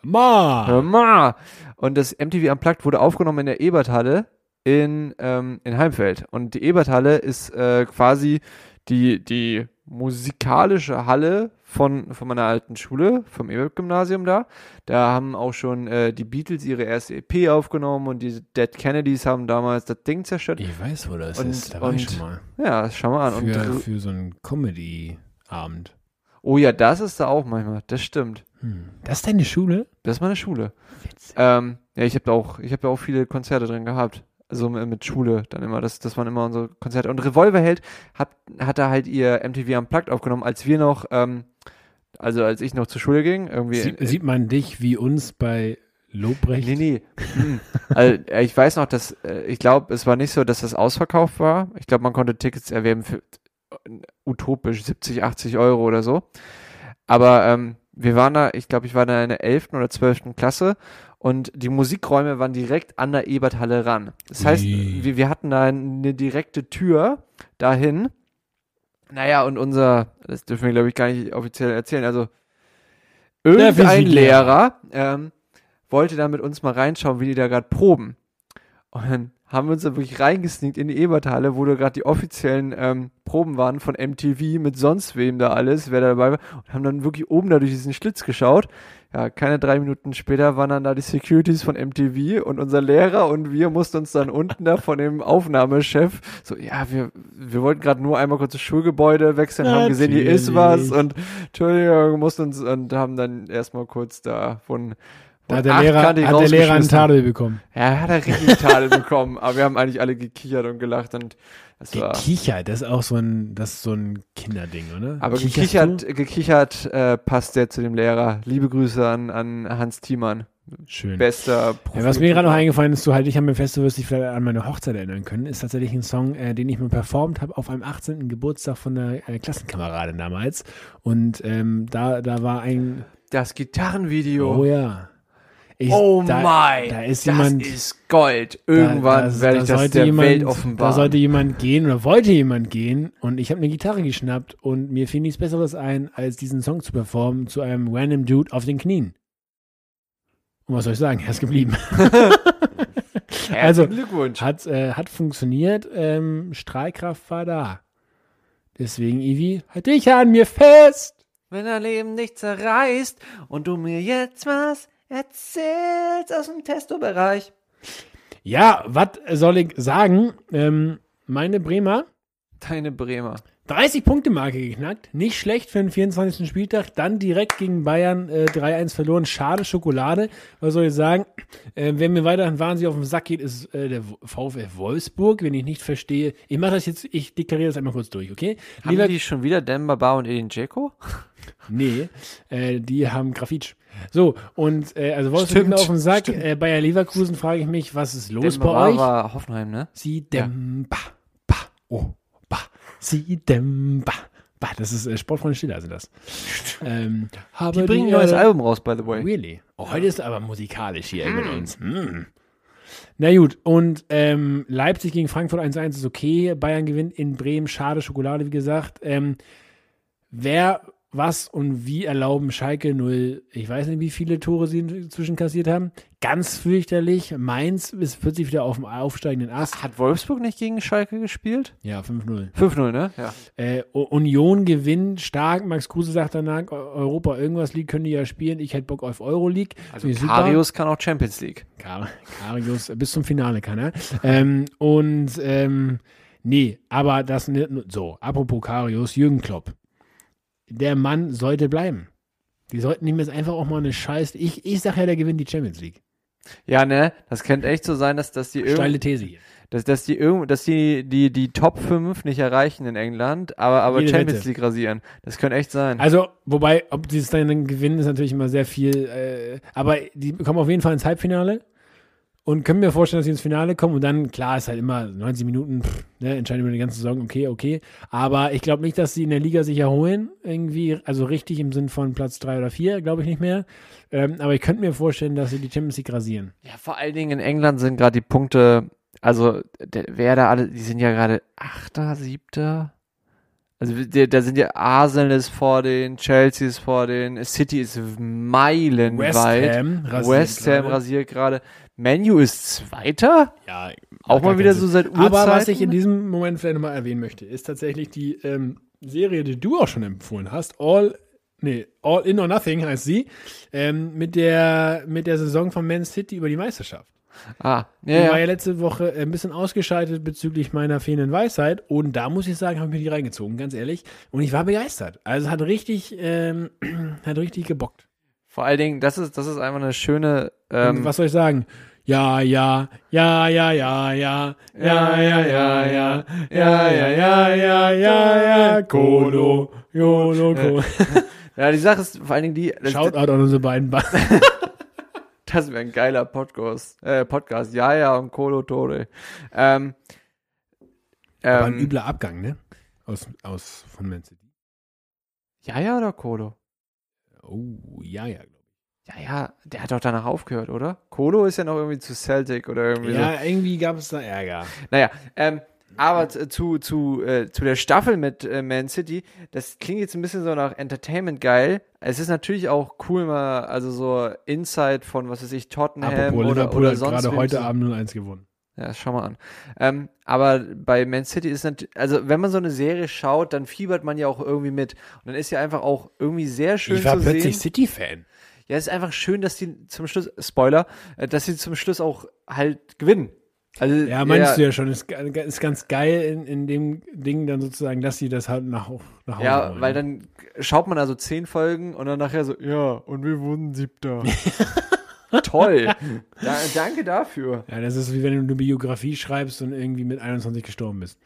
Ma! Mal! Und das MTV Unplugged wurde aufgenommen in der Eberthalle in, ähm, in Heimfeld. Und die Eberthalle ist äh, quasi die, die musikalische Halle von, von meiner alten Schule, vom Ebert-Gymnasium da. Da haben auch schon äh, die Beatles ihre erste EP aufgenommen und die Dead Kennedys haben damals das Ding zerstört. Ich weiß, wo das Und- ist. Da war ich und- schon mal. Ja, schau mal an. Und, Für, Re- für so einen Comedy-Abend. oh ja, das ist da auch manchmal. Das stimmt. Hm. Das ist deine Schule? Das ist meine Schule. Ähm, ja, ich habe da auch, ich habe da auch viele Konzerte drin gehabt. Also mit mit Schule dann immer. Das, das waren immer unsere Konzerte. Und Revolverheld hat, hat da halt ihr MTV Unplugged aufgenommen, als wir noch, ähm, also als ich noch zur Schule ging, irgendwie. Sie, sieht man dich wie uns bei Lobrecht. Nee, nee. Hm. also, äh, ich weiß noch, dass, äh, ich glaube, es war nicht so, dass das ausverkauft war. Ich glaube, man konnte Tickets erwerben für äh, utopisch 70, 80 Euro oder so. Aber ähm, wir waren da, ich glaube, ich war da in der 11. oder 12. Klasse und die Musikräume waren direkt an der Eberthalle ran. Das heißt, wir, wir hatten da eine direkte Tür dahin. Naja, und unser, das dürfen wir, glaube ich, gar nicht offiziell erzählen, also irgendein. Lehrer ähm, wollte da mit uns mal reinschauen, wie die da gerade proben. Und dann haben wir uns da wirklich reingesneakt in die Eberthalle, wo da gerade die offiziellen ähm, Proben waren von MTV mit sonst wem da alles, wer da dabei war, und haben dann wirklich oben da durch diesen Schlitz geschaut. Ja, keine drei Minuten später waren dann da die Securities von MTV und unser Lehrer und wir mussten uns dann unten da von dem Aufnahmechef so, ja, wir, wir wollten gerade nur einmal kurz das Schulgebäude wechseln, haben gesehen, hier ist was Natürlich. und Entschuldigung, mussten uns und haben dann erstmal kurz da von, Da hat der Lehrer, hat der Lehrer einen. Tadel bekommen. Ja, er hat er richtig Tadel bekommen, aber wir haben eigentlich alle gekichert und gelacht und das. Gekichert, das ist auch so ein, das ist so ein Kinderding, oder? Aber Kicherst gekichert, du? gekichert äh, passt sehr zu dem Lehrer. Liebe Grüße an, an Hans Thiemann. Schön. Bester Profi. Ja, was mir gerade noch eingefallen ist, du halt, ich habe mir fest, du wirst dich vielleicht an meine Hochzeit erinnern können, ist tatsächlich ein Song, äh, den ich mal performt habe auf einem 18. Geburtstag von einer äh, Klassenkameradin damals. Und ähm, da, da war ein, Das Gitarrenvideo. oh ja. Ich, Oh da, mein, da ist das jemand, ist Gold. da- Irgendwann da- werde da ich das sollte der jemand, Welt Da offenbaren. sollte jemand gehen oder wollte jemand gehen und ich habe eine Gitarre geschnappt und mir fiel nichts Besseres ein, als diesen Song zu performen zu einem random Dude auf den Knien. Und was soll ich sagen? Er ist geblieben. Also, Glückwunsch. Hat, äh, hat funktioniert. Ähm, Strahlkraft war da. Deswegen, Ivi, halt dich an mir fest. Wenn dein Leben dich zerreißt und du mir jetzt was erzählst aus dem Testo-Bereich. Ja, was soll ich sagen? Ähm, meine Bremer, Deine Bremer. 30 Punkte Marke geknackt. Nicht schlecht für den 24. Spieltag. Dann direkt gegen Bayern äh, 3-1 verloren. Schade Schokolade. Was soll ich sagen? Äh, wer mir weiterhin wahnsinnig auf den Sack geht, ist äh, der VfL Wolfsburg. Wenn ich nicht verstehe. Ich mache das jetzt, ich deklariere das einmal kurz durch, okay? Haben Lieber- die schon wieder Demba Ba und Edin Dzeko? Nee, äh, die haben Grafitsch. So, und äh, also Wolfsburg Stimmt, auf den Sack. Äh, Bayer Leverkusen frage ich mich, was ist los Demba bei euch? war Hoffenheim, ne? Sie dem ba, ba, oh, ba, sie dem ba. Das ist äh, Sportfreunde Stiller sind das. ähm, habe Die bringen ein neues Album raus, by the way. Really? Oh, heute ist aber musikalisch hier mit uns. Hm. Na gut, und ähm, Leipzig gegen Frankfurt 1-1 ist okay. Bayern gewinnt in Bremen. Schade, Schokolade, wie gesagt. Ähm, wer, was und wie erlauben Schalke 0, ich weiß nicht, wie viele Tore sie inzwischen kassiert haben. Ganz fürchterlich. Mainz ist plötzlich wieder auf dem aufsteigenden Ast. Hat Wolfsburg nicht gegen Schalke gespielt? Ja, 5-0. 5-0, ne? Ja. Äh, Union gewinnt stark. Max Kruse sagt danach, Eu- Europa irgendwas League können die ja spielen. Ich hätte Bock auf Euro-League. Also super. Karius kann auch Champions League. Kar Karius bis zum Finale kann er. ähm, und ähm, nee, aber das so. Apropos Karius, Jürgen Klopp. Der Mann sollte bleiben. Die sollten ihm jetzt einfach auch mal eine Scheiß. Ich, ich sag ja, der gewinnt die Champions League. Ja, ne? Das könnte echt so sein, dass, dass die Steile irgendwie, These hier. dass, dass die irgend, dass die, die, die Top 5 nicht erreichen in England, aber, aber Jede Champions Wette. League rasieren. Das könnte echt sein. Also, wobei, ob die es dann gewinnen, ist natürlich immer sehr viel. Äh, aber die kommen auf jeden Fall ins Halbfinale und können mir vorstellen, dass sie ins Finale kommen. Und dann, klar, ist halt immer 90 Minuten, pff, ne, entscheiden über die ganze Saison, okay, okay. Aber ich glaube nicht, dass sie in der Liga sich erholen. Irgendwie, also richtig im Sinn von Platz 3 oder 4, glaube ich nicht mehr. Ähm, aber ich könnte mir vorstellen, dass sie die Champions League rasieren. Ja, vor allen Dingen in England sind gerade die Punkte, also der, wer da alle, die sind ja gerade Achter, Siebter. Also da sind ja Arsenal ist vor den, Chelsea ist vor den, City ist meilenweit. rasiert West Ham gerade. rasiert gerade. Menu ist Zweiter? Ja, Auch mal wieder keinen so Sinn. seit Urzeiten. Aber was ich in diesem Moment vielleicht nochmal erwähnen möchte, ist tatsächlich die ähm, Serie, die du auch schon empfohlen hast. All, nee, All In or Nothing heißt sie. Ähm, mit, der, mit der Saison von Man City über die Meisterschaft. Ah, Die ja, war ja letzte Woche ein bisschen ausgeschaltet bezüglich meiner fehlenden Weisheit. Und da muss ich sagen, habe ich mir die reingezogen, ganz ehrlich. Und ich war begeistert. Also es hat richtig, ähm, hat richtig gebockt. Vor allen Dingen, das ist, das ist einfach eine schöne, ähm, was soll ich sagen? Ja, ja, ja, ja, ja, ja, ja, ja, ja, ja, ja, ja, ja, ja, ja, ja, Kolo, Jolo, Kolo. ja, die Sache ist vor allen Dingen die, Shoutout an unsere beiden ba Das wäre ein geiler Podcast. Äh, Podcast. Ja, ja, und Colo Tore. Ähm, Aber ein ähm, übler Abgang, ne? Aus, aus von Man City. ja, ja oder Colo? Oh, ja, ja, Ja, ja, der hat doch danach aufgehört, oder? Colo ist ja noch irgendwie zu Celtic oder irgendwie so. Ja, irgendwie gab es da Ärger. Naja, ähm, aber zu, zu, äh, zu der Staffel mit äh, Man City, das klingt jetzt ein bisschen so nach Entertainment geil. Es ist natürlich auch cool, mal, also so Insight von, was weiß ich, Tottenham Apropos oder, Liverpool oder hat sonst gerade heute Abend 0-1 gewonnen. Ja, schau mal an. Ähm, aber bei Man City ist natürlich, also wenn man so eine Serie schaut, dann fiebert man ja auch irgendwie mit. Und dann ist ja einfach auch irgendwie sehr schön ich war zu plötzlich. City-Fan. Ja, es ist einfach schön, dass die zum Schluss, Spoiler, äh, dass sie zum Schluss auch halt gewinnen. Also, Ja, meinst du ja schon. Ist, ist ganz geil in, in dem Ding dann sozusagen, dass sie das halt nach, nach Hause Ja, holen. weil dann schaut man also zehn Folgen und dann nachher so, ja, und wir wurden siebter. Toll. Da, danke dafür. Ja, das ist wie wenn du eine Biografie schreibst und irgendwie mit 21 gestorben bist.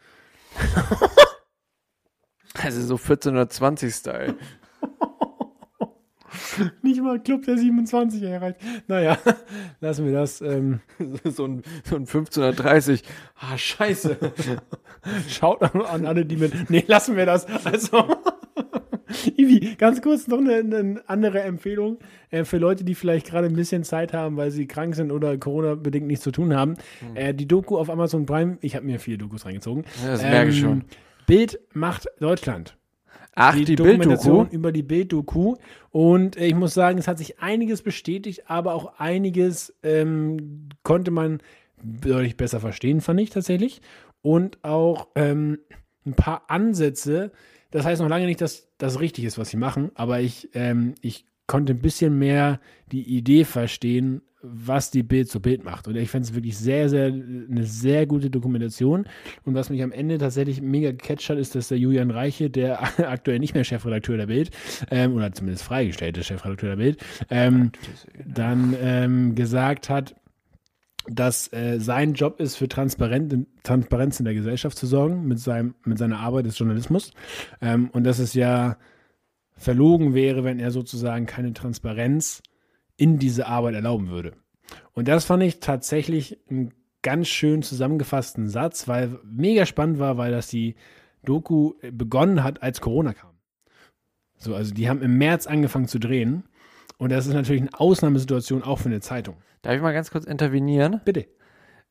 Also so 1420-Style. Nicht mal Club der 27 erreicht. Naja, lassen wir das. Ähm, so, ein, so ein 1530. Ah, scheiße. schaut an, alle, die mit. Nee, lassen wir das. Also. Ivi, ganz kurz noch eine, eine andere Empfehlung äh, für Leute, die vielleicht gerade ein bisschen Zeit haben, weil sie krank sind oder Corona-bedingt nichts zu tun haben. Äh, die Doku auf Amazon Prime, ich habe mir vier Dokus reingezogen. Ja, das merke ich schon. Bild macht Deutschland. Ach, die, Dokumentation Bilddoku. über die Bild-Doku. Und äh, ich muss sagen, es hat sich einiges bestätigt, aber auch einiges ähm, konnte man deutlich besser verstehen, fand ich tatsächlich. Und auch ähm, ein paar Ansätze. Das heißt noch lange nicht, dass das richtig ist, was sie machen, aber ich, ähm, ich konnte ein bisschen mehr die Idee verstehen, was die Bild zu Bild macht. Und ich fand es wirklich sehr, sehr, eine sehr gute Dokumentation. Und was mich am Ende tatsächlich mega gecatcht hat, ist, dass der Julian Reiche, der aktuell nicht mehr Chefredakteur der Bild, ähm, oder zumindest freigestellte Chefredakteur der Bild, ähm, dann ähm, gesagt hat, dass äh, sein Job ist, für Transparent, Transparenz in der Gesellschaft zu sorgen, mit, seinem, mit seiner Arbeit des Journalismus. Ähm, und dass es ja verlogen wäre, wenn er sozusagen keine Transparenz in diese Arbeit erlauben würde. Und das fand ich tatsächlich einen ganz schön zusammengefassten Satz, weil mega spannend war, weil das die Doku begonnen hat, als Corona kam. So, also die haben im März angefangen zu drehen. Und das ist natürlich eine Ausnahmesituation auch für eine Zeitung. Darf ich mal ganz kurz intervenieren? Bitte.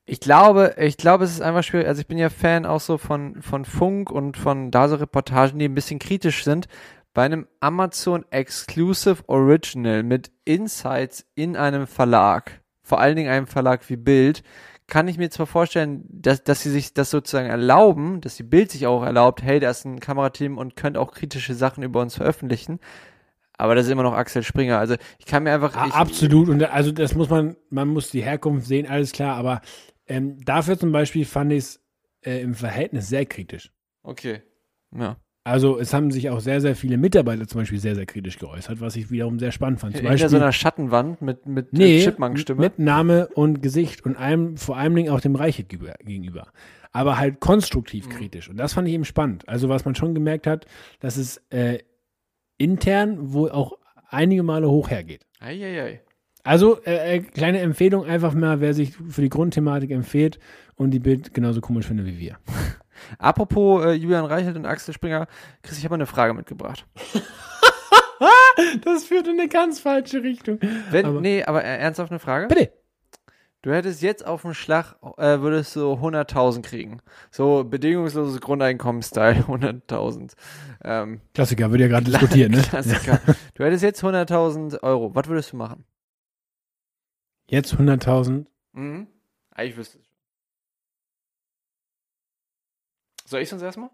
Ich glaube, ich glaube, es ist einfach schwierig. Also ich bin ja Fan auch so von, von Funk und von da so Reportagen, die ein bisschen kritisch sind. Bei einem Amazon Exclusive Original mit Insights in einem Verlag, vor allen Dingen einem Verlag wie Bild, kann ich mir zwar vorstellen, dass, dass sie sich das sozusagen erlauben, dass die Bild sich auch erlaubt, hey, da ist ein Kamerateam und könnt auch kritische Sachen über uns veröffentlichen. Aber das ist immer noch Axel Springer. Also ich kann mir einfach. Ich, absolut. Und also das muss man, man muss die Herkunft sehen, alles klar. Aber ähm, dafür zum Beispiel fand ich es äh, im Verhältnis sehr kritisch. Okay. Ja. Also es haben sich auch sehr, sehr viele Mitarbeiter zum Beispiel sehr, sehr kritisch geäußert, was ich wiederum sehr spannend fand. Zum Hinter Beispiel, so einer Schattenwand mit, mit nee, Chipmunk-Stimme. mit Name und Gesicht und einem, vor allem Dingen auch dem Reich gegenüber- gegenüber. Aber halt konstruktiv Mhm. kritisch. Und das fand ich eben spannend. Also was man schon gemerkt hat, dass es äh, intern wohl auch einige Male hoch hergeht. Eieiei. Also, äh, äh, kleine Empfehlung einfach mal, wer sich für die Grundthematik empfiehlt und die Bild genauso komisch findet wie wir. Apropos äh, Julian Reichelt und Axel Springer, Chris, ich habe mal eine Frage mitgebracht. Das führt in eine ganz falsche Richtung. Wenn, Aber- nee, aber äh, ernsthaft eine Frage? Bitte. Du hättest jetzt auf dem Schlag, äh, würdest du 100.000 kriegen. So bedingungsloses Grundeinkommen-Style, 100.000. Ähm, Klassiker, wird ja gerade diskutiert, ne? Klassiker. Du hättest jetzt 100.000 Euro. Was würdest du machen? Jetzt 100.000. Mhm. Eigentlich wüsste Soll ich sonst erstmal?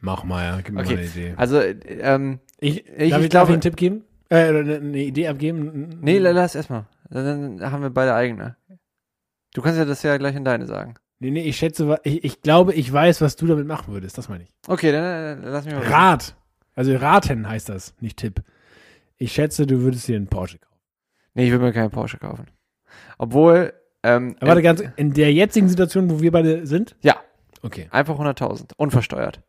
Mach mal, ja, gib mir Okay. mal eine Idee. Also, äh, ähm, Ich, ich darf, ich, darf glaube- ich einen Tipp geben? Äh, eine, eine Idee abgeben? nee, lass erstmal. Dann dann haben wir beide eigene. Du kannst ja das ja gleich in deine sagen. Nee, nee, ich schätze, ich, ich glaube, ich weiß, was du damit machen würdest. Das meine ich. Okay, dann äh, lass mich mal. Rat. Also raten heißt das, nicht Tipp. Ich schätze, du würdest dir einen Porsche kaufen. Nee, ich will mir keinen Porsche kaufen. Obwohl, ähm, Aber warte ganz, in der jetzigen Situation, wo wir beide sind? Ja. Okay. einfach 100.000, unversteuert.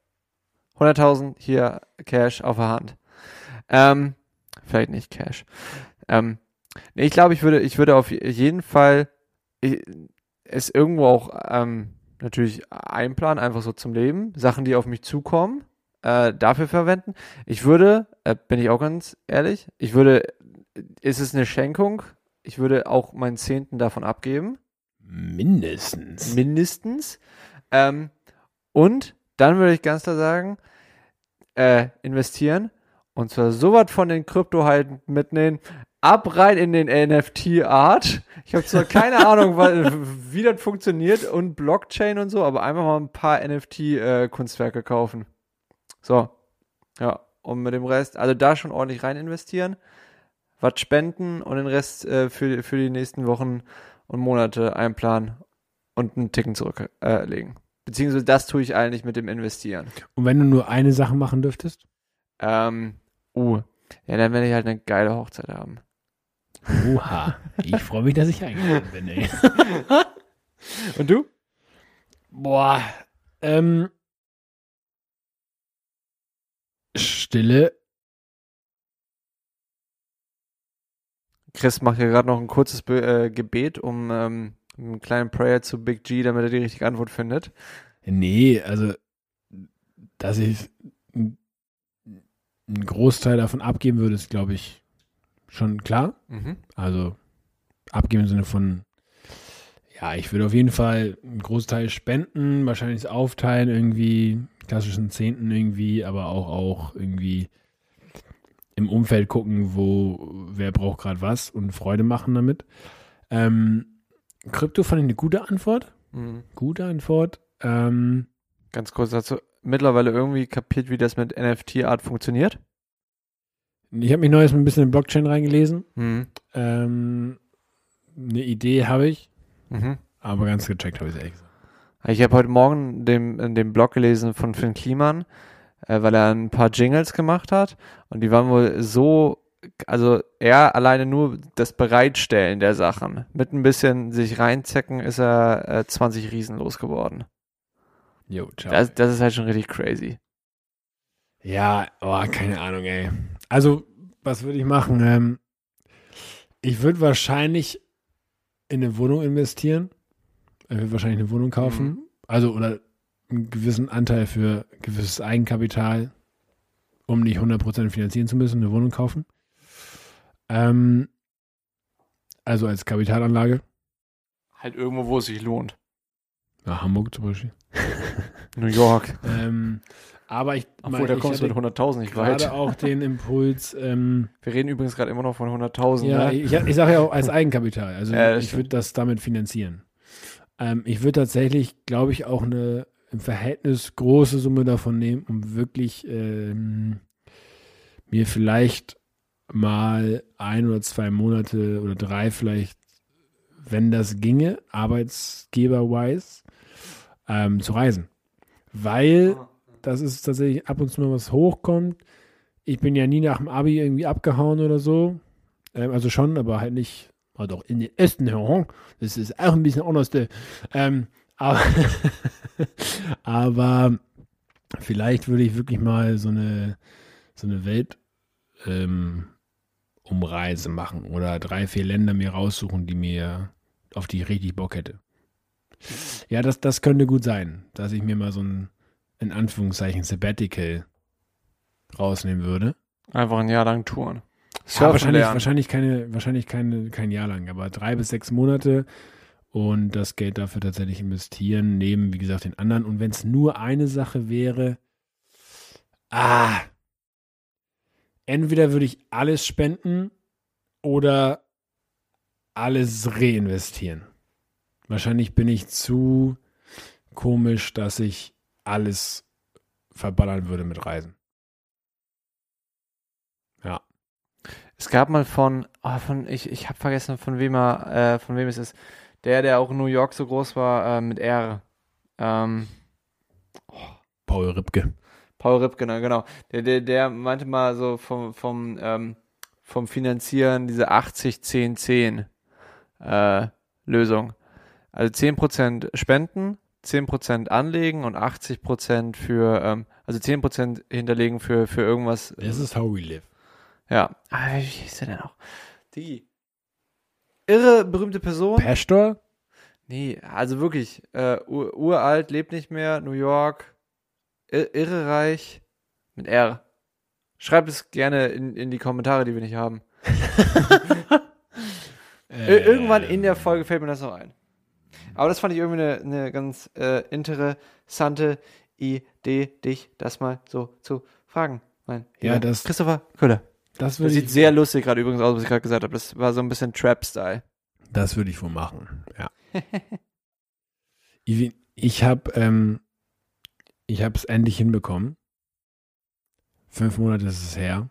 100.000 hier Cash auf der Hand. Ähm, vielleicht nicht Cash. Ähm, Nee, ich glaube, ich würde, ich würde auf jeden Fall ich, es irgendwo auch ähm, natürlich einplanen, einfach so zum Leben, Sachen, die auf mich zukommen, äh, dafür verwenden. Ich würde, äh, bin ich auch ganz ehrlich, ich würde, ist es eine Schenkung, ich würde auch meinen Zehnten davon abgeben. Mindestens. Mindestens. Ähm, und dann würde ich ganz klar sagen, äh, investieren. Und zwar so was von den Krypto halt mitnehmen. Ab rein in den NFT-Art. Ich habe zwar keine Ahnung, wie das funktioniert und Blockchain und so, aber einfach mal ein paar NFT-Kunstwerke äh, kaufen. So. Ja. Und mit dem Rest, also da schon ordentlich rein investieren, was spenden und den Rest äh, für, für die nächsten Wochen und Monate einplanen und einen Ticken zurücklegen. Äh, Beziehungsweise das tue ich eigentlich mit dem Investieren. Und wenn du nur eine Sache machen dürftest? Ähm, uh, ja, dann werde ich halt eine geile Hochzeit haben. Oha, ich freue mich, dass ich eingeladen bin, ey. Und du? Boah, ähm, Stille. Chris macht ja gerade noch ein kurzes Be äh, Gebet, um ähm, einen kleinen Prayer zu Big G, damit er die richtige Antwort findet. Nee, also, dass ich einen Großteil davon abgeben würde, ist, glaube ich, schon klar. Mhm. Also, abgeben im Sinne von, ja, ich würde auf jeden Fall einen Großteil spenden, wahrscheinlich aufteilen, irgendwie, klassischen Zehnten irgendwie, aber auch, auch irgendwie im Umfeld gucken, wo, wer braucht gerade was und Freude machen damit. Ähm, Krypto fand ich eine gute Antwort. Mhm. Gute Antwort. Ähm, Ganz kurz dazu. Mittlerweile irgendwie kapiert, wie das mit NFT-Art funktioniert? ich habe mich neues ein bisschen in Blockchain reingelesen. Mhm. Ähm, eine Idee habe ich, Mhm. aber ganz gecheckt habe ich es ehrlich gesagt. Ich habe heute Morgen in dem Blog gelesen von Finn Kliman, äh, weil er ein paar Jingles gemacht hat und die waren wohl so, also er alleine nur das Bereitstellen der Sachen. Mit ein bisschen sich reinzecken ist er äh, 20 Riesen losgeworden. Jo, ciao. Das, das ist halt schon richtig crazy. Ja, oh, keine Ahnung, ey. Also, was würde ich machen? Ähm, ich würde wahrscheinlich in eine Wohnung investieren. Ich würde wahrscheinlich eine Wohnung kaufen. Mhm. Also, oder einen gewissen Anteil für gewisses Eigenkapital, um nicht 100% finanzieren zu müssen, eine Wohnung kaufen. Ähm, also als Kapitalanlage. Halt irgendwo, wo es sich lohnt. Ja, Hamburg zum Beispiel. New York. Ähm, aber ich, Obwohl, da ich kommst du mit hatte 100.000 nicht weit. gerade auch den Impuls, ähm, Wir reden übrigens gerade immer noch von 100.000. Ja, ne? ich, ich sage ja auch als Eigenkapital. Also Ja, ich würde das damit finanzieren. Ähm, ich würde tatsächlich, glaube ich, auch eine im Verhältnis große Summe davon nehmen, um wirklich ähm, mir vielleicht mal ein oder zwei Monate oder drei vielleicht, wenn das ginge, arbeitsgeber-wise, ähm, zu reisen. Weil das ist tatsächlich ab und zu mal was hochkommt. Ich bin ja nie nach dem Abi irgendwie abgehauen oder so. Ähm, also schon, aber halt nicht, aber doch in den Osten herum. Das ist auch ein bisschen anders. äh, Ähm, aber, aber vielleicht würde ich wirklich mal so eine, so eine Welt ähm, Umreise machen oder drei, vier Länder mir raussuchen, die mir, auf die ich richtig Bock hätte. Ja, das, das könnte gut sein, dass ich mir mal so ein, in Anführungszeichen, Sabbatical rausnehmen würde. Einfach ein Jahr lang touren. Ja, wahrscheinlich, lernen. wahrscheinlich, keine, wahrscheinlich keine, kein Jahr lang, aber drei bis sechs Monate und das Geld dafür tatsächlich investieren, neben, wie gesagt, den anderen. Und wenn es nur eine Sache wäre, ah, entweder würde ich alles spenden oder alles reinvestieren. Wahrscheinlich bin ich zu komisch, dass ich alles verballern würde mit Reisen. Ja. Es gab mal von, oh, von ich, ich habe vergessen, von wem er, äh, von wem es ist. Der, der auch in New York so groß war, äh, mit R. Ähm, Paul Ripke. Paul Ripkener, genau. Der, der, der meinte mal so vom, vom, ähm, vom Finanzieren diese 80-10-10 äh, Lösung. Also 10% spenden, 10% anlegen und 80% für, ähm, also 10% hinterlegen für, für irgendwas. This is how we live. Ja. Ah, wie hieß der denn auch? Die. irre berühmte Person. Pastor? Nee, also wirklich, äh, ur uralt, lebt nicht mehr, New York, ir irre reich, mit R. Schreibt es gerne in, in die Kommentare, die wir nicht haben. Ir- Irgendwann in der Folge fällt mir das noch ein. Aber das fand ich irgendwie eine, eine ganz äh, interessante Idee, dich das mal so zu fragen. Mein Ja, das- Christopher Köhler. Das Das sieht sehr lustig gerade übrigens aus, was ich gerade gesagt habe. Das war so ein bisschen Trap-Style. das würde ich wohl machen. Ja. ich ich habe ähm, ich habe es endlich hinbekommen. Fünf Monate ist es her.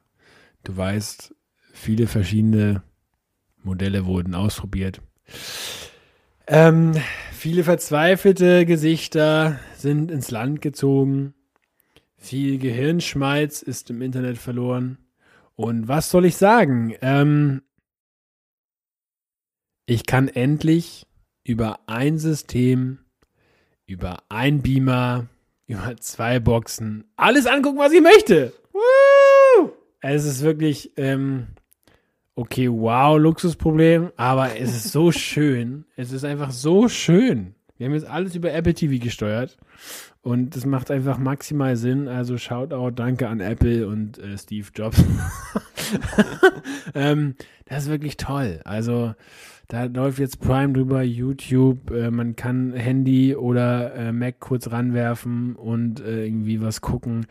Du weißt, viele verschiedene Modelle wurden ausprobiert. Ähm, viele verzweifelte Gesichter sind ins Land gezogen. Viel Gehirnschmalz ist im Internet verloren. Und was soll ich sagen? Ähm, ich kann endlich über ein System, über ein Beamer, über zwei Boxen alles angucken, was ich möchte. Woo! Es ist wirklich, ähm, okay, wow, Luxusproblem, aber es ist so schön. Es ist einfach so schön. Wir haben jetzt alles über Apple TV gesteuert und das macht einfach maximal Sinn. Also Shoutout, danke an Apple und äh, Steve Jobs. ähm, das ist wirklich toll. Also da läuft jetzt Prime drüber, YouTube, äh, man kann Handy oder äh, Mac kurz ranwerfen und äh, irgendwie was gucken.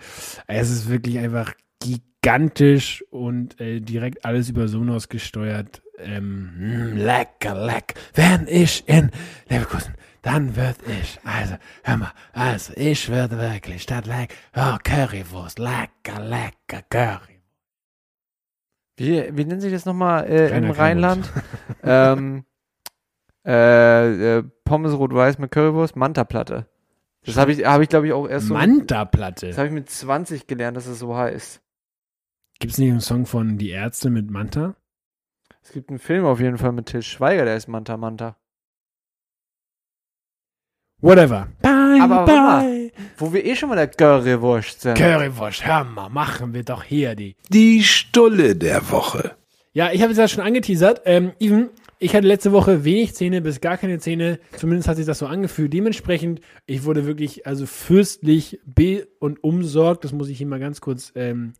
Es ist wirklich einfach gigantisch und äh, direkt alles über Sonos gesteuert. Ähm, mh, lecker, lecker. Wenn ich in Leverkusen, dann wird ich, also, hör mal, also ich würde wirklich statt leck, oh, Currywurst, lecker, lecker Curry. Wie, wie nennt sich das nochmal äh, im Rheinland? ähm, äh, äh, Pommes rot-weiß mit Currywurst, Manta-Platte. Das habe ich, hab ich glaube ich, auch erst so. Das Manta-Platte. habe ich mit 20 gelernt, dass es so heißt. Gibt es nicht einen Song von Die Ärzte mit Manta? Es gibt einen Film auf jeden Fall mit Till Schweiger, der ist Manta Manta. Whatever. Bye, Aber bye. Wo wir eh schon mal der Currywurst sind. Currywurst, hör mal, machen wir doch hier die. Die Stulle der Woche. Ja, ich habe es ja schon angeteasert. Ähm, Even, ich hatte letzte Woche wenig Zähne, bis gar keine Zähne. Zumindest hat sich das so angefühlt. Dementsprechend, ich wurde wirklich also fürstlich be- und umsorgt. Das muss ich hier mal ganz kurz ähm,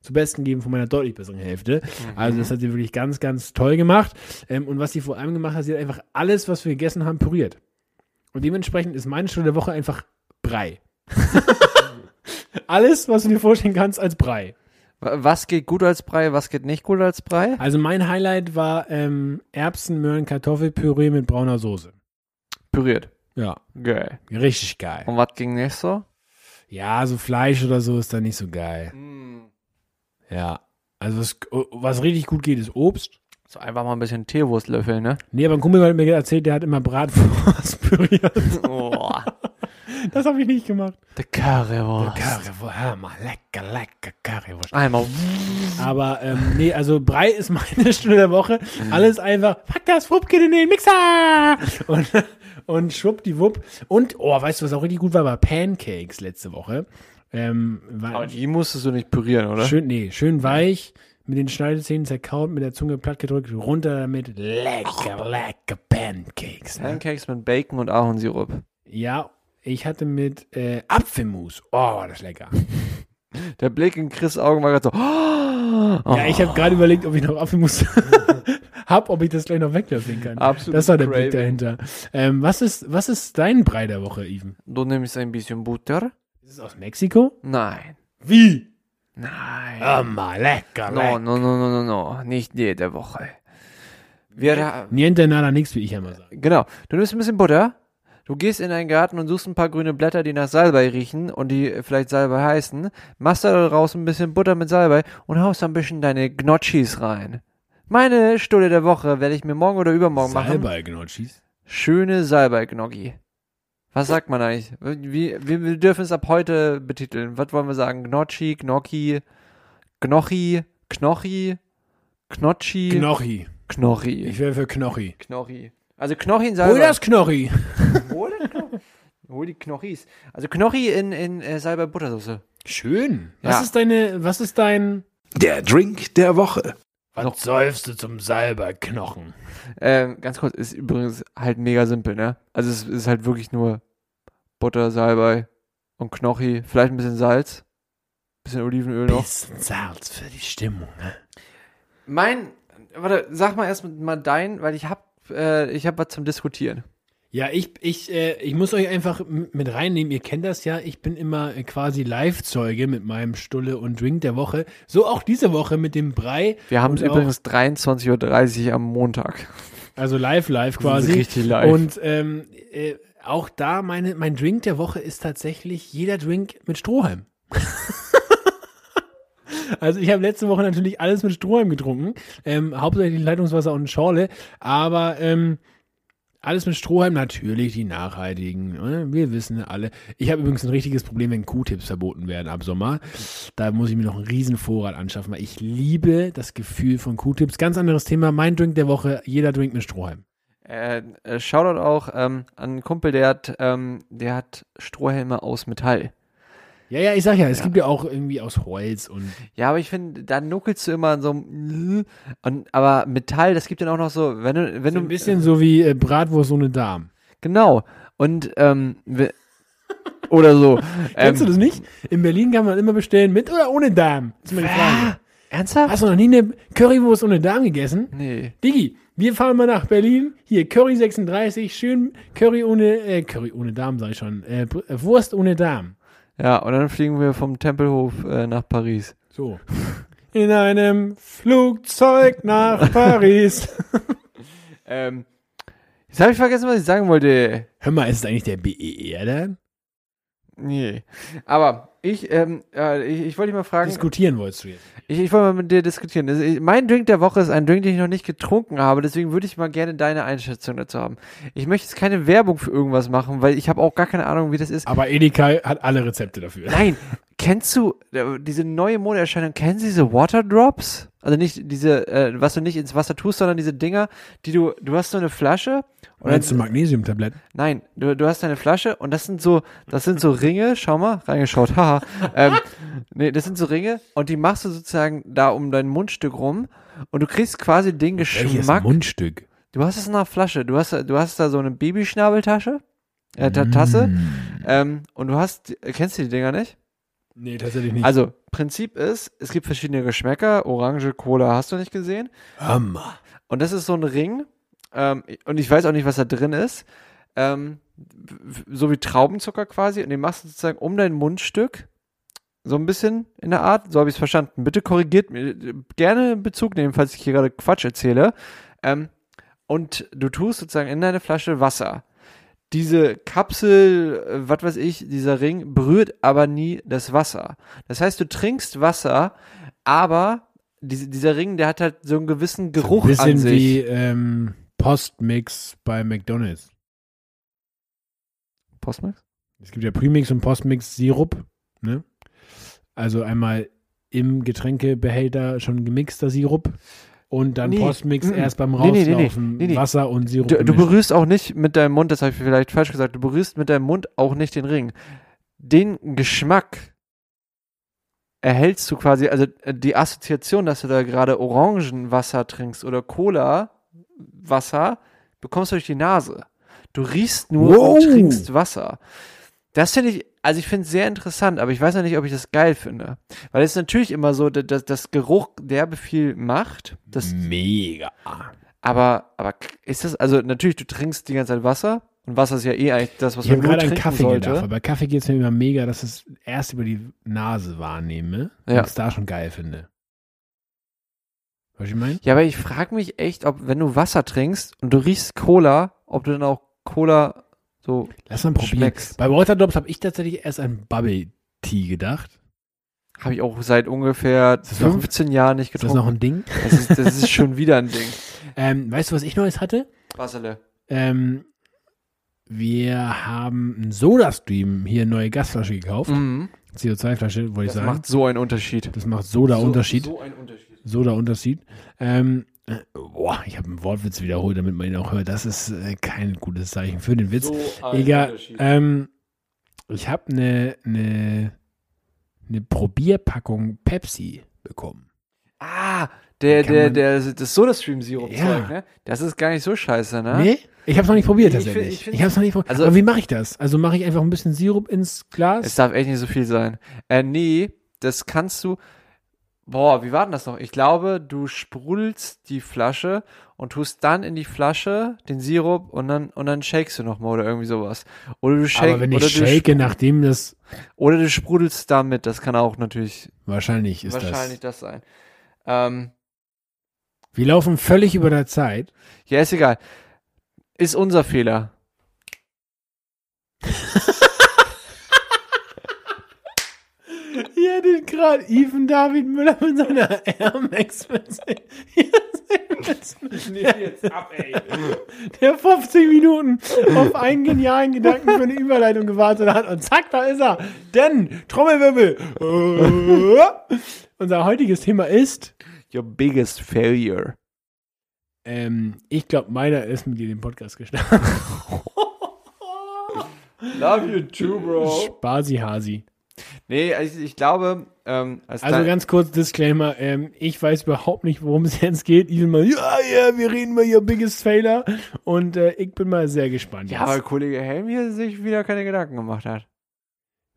zu Besten geben von meiner deutlich besseren Hälfte. Also das hat sie wirklich ganz, ganz toll gemacht. Ähm, und was sie vor allem gemacht hat, sie hat einfach alles, was wir gegessen haben, püriert. Und dementsprechend ist meine Stunde der Woche einfach Brei. alles, was du dir vorstellen kannst, als Brei. Wa- Was geht gut als Brei, was geht nicht gut als Brei? Also mein Highlight war ähm, Erbsen, Möhren, Kartoffelpüree mit brauner Soße. Püriert. Ja, Geil. richtig geil. Und was ging nicht so? Ja, so Fleisch oder so ist da nicht so geil. Ja. Also was, was richtig gut geht, ist Obst. So einfach mal ein bisschen Teewurst löffeln, ne? Nee, aber ein Kumpel hat mir erzählt, der hat immer Bratwurst püriert. Oh, Das habe ich nicht gemacht. der Currywurst. Currywurst, hör mal, lecker, lecker Currywurst. Einmal. Aber ähm, nee, also Brei ist meine Stunde der Woche. Alles einfach, pack das Wuppkind in den Mixer! Und, und schwuppdiwupp. Und, oh, weißt du, was auch richtig gut war, war Pancakes letzte Woche. Ähm, war Aber die musstest du nicht pürieren, oder? schön, nee, schön weich, mit den Schneidezähnen zerkaut, mit der Zunge platt gedrückt, runter damit. Lecker, lecker Pancakes. Ne? Pancakes mit Bacon und Ahornsirup. Ja, ich hatte mit äh, Apfelmus. Oh, war das lecker. Der Blick in Chris' Augen war gerade so. Oh, Ja, ich habe gerade überlegt, ob ich noch Apfelmus hab, ob ich das gleich noch weglöffeln kann. Absolut das war der Blick craving. dahinter. Ähm, was, ist, was ist dein Brei der Woche, Even? Du nimmst ein bisschen Butter? Ist es aus Mexiko? Nein. Wie? Nein. Oh, mal lecker, No, lecker. no, no, no, no, no. Nicht jede Woche. Wir, Niente nada nix, wie ich immer sage. genau. Du nimmst ein bisschen Butter. Du gehst in deinen Garten und suchst ein paar grüne Blätter, die nach Salbei riechen und die vielleicht Salbei heißen. Machst da daraus ein bisschen Butter mit Salbei und haust da ein bisschen deine Gnocchis rein. Meine Stunde der Woche werde ich mir morgen oder übermorgen machen. Salbei-Gnocchis. Schöne Salbei-Gnocchi. Was sagt man eigentlich? Wie, wir, wir dürfen es ab heute betiteln. Was wollen wir sagen? Gnocchi, Gnocchi, Gnochi, Knochi, Knotschi, Knochi. Knochi. Ich wäre für Knochi. Knochi. Also Knochi in Hol Salbei. das Knochi. Hol das Knochi. Hol die Knochis. Also Knochi in, in äh, Salbei-Buttersoße. Schön. Was Ja. ist deine, was ist dein, Der Drink der Woche. Was säufst du zum Salberknochen? Ähm, ganz kurz, ist übrigens halt mega simpel, ne? Also es ist halt wirklich nur Butter, Salbei und Knochi, vielleicht ein bisschen Salz, bisschen Olivenöl noch. Bisschen Salz für die Stimmung, ne? Mein, warte, sag mal erst mal dein, weil ich hab, äh, ich hab was zum Diskutieren. Ja, ich, ich, äh, ich muss euch einfach mit reinnehmen. Ihr kennt das ja. Ich bin immer äh, quasi Live-Zeuge mit meinem Stulle und Drink der Woche. So auch diese Woche mit dem Brei. Wir haben es übrigens 23.30 Uhr am Montag. Also live, live quasi. richtig live. Und ähm, äh, auch da, meine, mein Drink der Woche ist tatsächlich jeder Drink mit Strohhalm. also ich habe letzte Woche natürlich alles mit Strohhalm getrunken. Ähm, hauptsächlich Leitungswasser und Schorle. Aber ähm, alles mit Strohhalm, natürlich die nachhaltigen. ne? Wir wissen alle. Ich habe übrigens ein richtiges Problem, wenn Q-Tips verboten werden ab Sommer. Da muss ich mir noch einen riesen Vorrat anschaffen, weil ich liebe das Gefühl von Q-Tips. Ganz anderes Thema. Mein Drink der Woche, jeder Drink mit Strohhalm. Äh, äh, Shoutout auch ähm, an einen Kumpel, der hat, ähm, der hat Strohhelme aus Metall. Ja, ja, ich sag ja, es Ja. gibt ja auch irgendwie aus Holz und Ja, aber ich finde, da nuckelst du immer so und, aber Metall, das gibt dann auch noch so, wenn du, wenn so du ein bisschen so wie äh, Bratwurst ohne Darm. genau und ähm, oder so. Kennst du ähm, das nicht? In Berlin kann man immer bestellen mit oder ohne Darm. Das ist die Frage. ernsthaft? Hast du noch nie eine Currywurst ohne Darm gegessen? Nee. Digi, wir fahren mal nach Berlin. Hier, Curry 36, schön Curry ohne, äh, Curry ohne Darm, sag ich schon. Äh, äh, Wurst ohne Darm. Ja, und dann fliegen wir vom Tempelhof äh, nach Paris. So. In einem Flugzeug nach Paris. Ähm, jetzt habe ich vergessen, was ich sagen wollte. Hör mal, ist es eigentlich der BER dann? Nee. Aber ich, ähm, äh, ich, ich wollte dich mal fragen, Diskutieren wolltest du jetzt. ich, ich wollte mal mit dir diskutieren. Das, ich, mein Drink der Woche ist ein Drink, den ich noch nicht getrunken habe, deswegen würde ich mal gerne deine Einschätzung dazu haben. Ich möchte jetzt keine Werbung für irgendwas machen, weil ich habe auch gar keine Ahnung, wie das ist. Aber Edeka hat alle Rezepte dafür. Nein, kennst du äh, diese neue Modeerscheinung, kennen Sie diese Water Drops? Also nicht diese, äh, was du nicht ins Wasser tust, sondern diese Dinger, die du, du hast so eine Flasche und Meinst du dann, Magnesiumtabletten? nein, du, du hast eine Flasche und das sind so, das sind so Ringe, schau mal, reingeschaut, haha. ähm, nee, das sind so Ringe und die machst du sozusagen da um dein Mundstück rum und du kriegst quasi den Welches Geschmack. Mundstück? Du hast es in einer Flasche, du hast, du hast da so eine Babyschnabeltasche, äh, Ta- Tasse, Mm. ähm, und du hast, kennst du die Dinger nicht? Nee, tatsächlich nicht. Also, Prinzip ist, es gibt verschiedene Geschmäcker. Orange, Cola hast du nicht gesehen. Hammer. Und das ist so ein Ring. Ähm, und ich weiß auch nicht, was da drin ist. Ähm, so wie Traubenzucker quasi. Und den machst du sozusagen um dein Mundstück. So ein bisschen in der Art. So habe ich es verstanden. Bitte korrigiert mir. Gerne Bezug nehmen, falls ich hier gerade Quatsch erzähle. Ähm, und du tust sozusagen in deine Flasche Wasser. Diese Kapsel, äh, was weiß ich, dieser Ring berührt aber nie das Wasser. Das heißt, du trinkst Wasser, aber diese, dieser Ring, der hat halt so einen gewissen Geruch Ein bisschen an sich. wie ähm, Postmix bei McDonalds. Postmax? Es gibt ja Premix und Postmix Sirup, ne? Also einmal im Getränkebehälter schon gemixter Sirup und dann Nee, Postmix mm, erst beim Nee, nee, nee, nee, Rauslaufen nee, nee. Wasser und Sirup Du, du berührst auch nicht mit deinem Mund, das habe ich vielleicht falsch gesagt, du berührst mit deinem Mund auch nicht den Ring. Den Geschmack erhältst du quasi, also äh, die Assoziation, dass du da gerade Orangenwasser trinkst oder Cola-Wasser, bekommst du durch die Nase. Du riechst nur Wow. und trinkst Wasser. Das finde ich, also ich finde es sehr interessant, aber ich weiß noch nicht, ob ich das geil finde. Weil es ist natürlich immer so, dass das Geruch derbe viel macht. Das, Mega. aber, aber ist das, also natürlich, du trinkst die ganze Zeit Wasser und Wasser ist ja eh eigentlich das, was Ich man nur trinken Kaffee sollte. gedacht, aber bei Kaffee geht es mir immer mega, dass ich es erst über die Nase wahrnehme Ja. und es da schon geil finde. Was ich meine? Ja, aber ich frage mich echt, ob, wenn du Wasser trinkst und du riechst Cola, ob du dann auch Cola so Lass mal probieren. schmeckst. Bei Waterdrops habe ich tatsächlich erst an Bubble Tea gedacht. Habe ich auch seit ungefähr das noch- 15 Jahren nicht Ist das noch getrunken. ein Ding? Das ist, das ist schon wieder ein Ding. Ähm, weißt du, was ich Neues hatte? Wasserle. Ähm, wir haben einen Soda-Stream hier eine neue Gasflasche gekauft. Mhm. CO2-Flasche, wollte ich Das sagen. macht so einen Unterschied. das macht Soda-Unterschied. So, so einen Unterschied. Soda-Unterschied. Ähm, äh, boah, ich habe einen Wortwitz wiederholt, damit man ihn auch hört. Das ist äh, kein gutes Zeichen für den Witz. So Egal. Unterschied. Ähm, ich habe eine ne, ne Probierpackung Pepsi bekommen. Ah, der, der, der, das Soda-Stream-Sirup-Zeug, Ja. ne? Das ist gar nicht so scheiße, ne? Nee? Ich habe es noch nicht probiert Ich find- tatsächlich. ich Ich, habe es noch nicht probiert. Also- Aber wie mache ich das? Also mache ich einfach ein bisschen Sirup ins Glas? Es darf echt nicht so viel sein. Äh, nee, das kannst du. Boah, wie war denn das noch? Ich glaube, du sprudelst die Flasche und tust dann in die Flasche den Sirup und dann und dann shakest du nochmal oder irgendwie sowas. Oder du shake, Aber wenn ich shake, nachdem das oder du sprudelst damit, das kann auch natürlich wahrscheinlich ist wahrscheinlich das. das, sein. Ähm, Wir laufen völlig über der Zeit. ja, ist egal. Ist unser Fehler. Hättet gerade Even David Müller mit seiner Air Max jetzt ab, ey. der 15 Minuten auf einen genialen Gedanken für eine Überleitung gewartet hat und zack, da ist er. Denn, Trommelwirbel, äh, unser heutiges Thema ist, Your biggest failure. ähm, ich glaube, meiner ist mit dir den Podcast gestartet. Love you too, bro. Spasi Hasi. Nee, also ich glaube, ähm, als Also ganz kurz Disclaimer, ähm, ich weiß überhaupt nicht, worum es jetzt geht. Even mal, ja, ja, wir reden mal ihr Biggest Failer und äh, ich bin mal sehr gespannt. Ja, jetzt. weil Kollege Helm hier sich wieder keine Gedanken gemacht hat.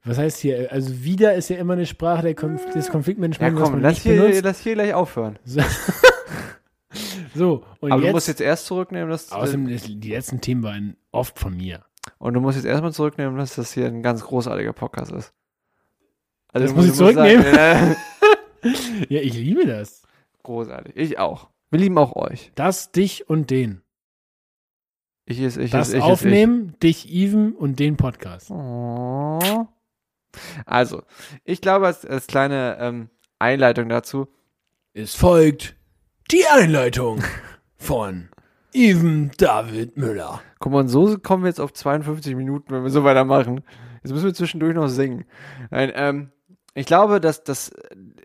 Was heißt hier? Also wieder ist ja immer eine Sprache der Konf des Ja, Konfliktmanagements, was komm, lass hier, lass hier gleich aufhören. So, und Aber jetzt, du musst jetzt erst zurücknehmen, dass außerdem, das, die letzten Themen waren oft von mir. und du musst jetzt erstmal zurücknehmen, dass das hier ein ganz großartiger Podcast ist. Also Das muss ich zurücknehmen? Sagen, äh, Ja, ich liebe das. großartig. Ich auch. Wir lieben auch euch. Das, dich und den. Ich ist ich Das ist ich Aufnehmen, dich, Even und den Podcast. Ist ich. Oh. Also, ich glaube, als, als kleine ähm, Einleitung dazu, Es folgt die Einleitung von Even David Müller. Guck mal, so kommen wir jetzt auf 52 Minuten, wenn wir so weitermachen. Jetzt müssen wir zwischendurch noch singen. Nein, ähm, ich glaube, dass das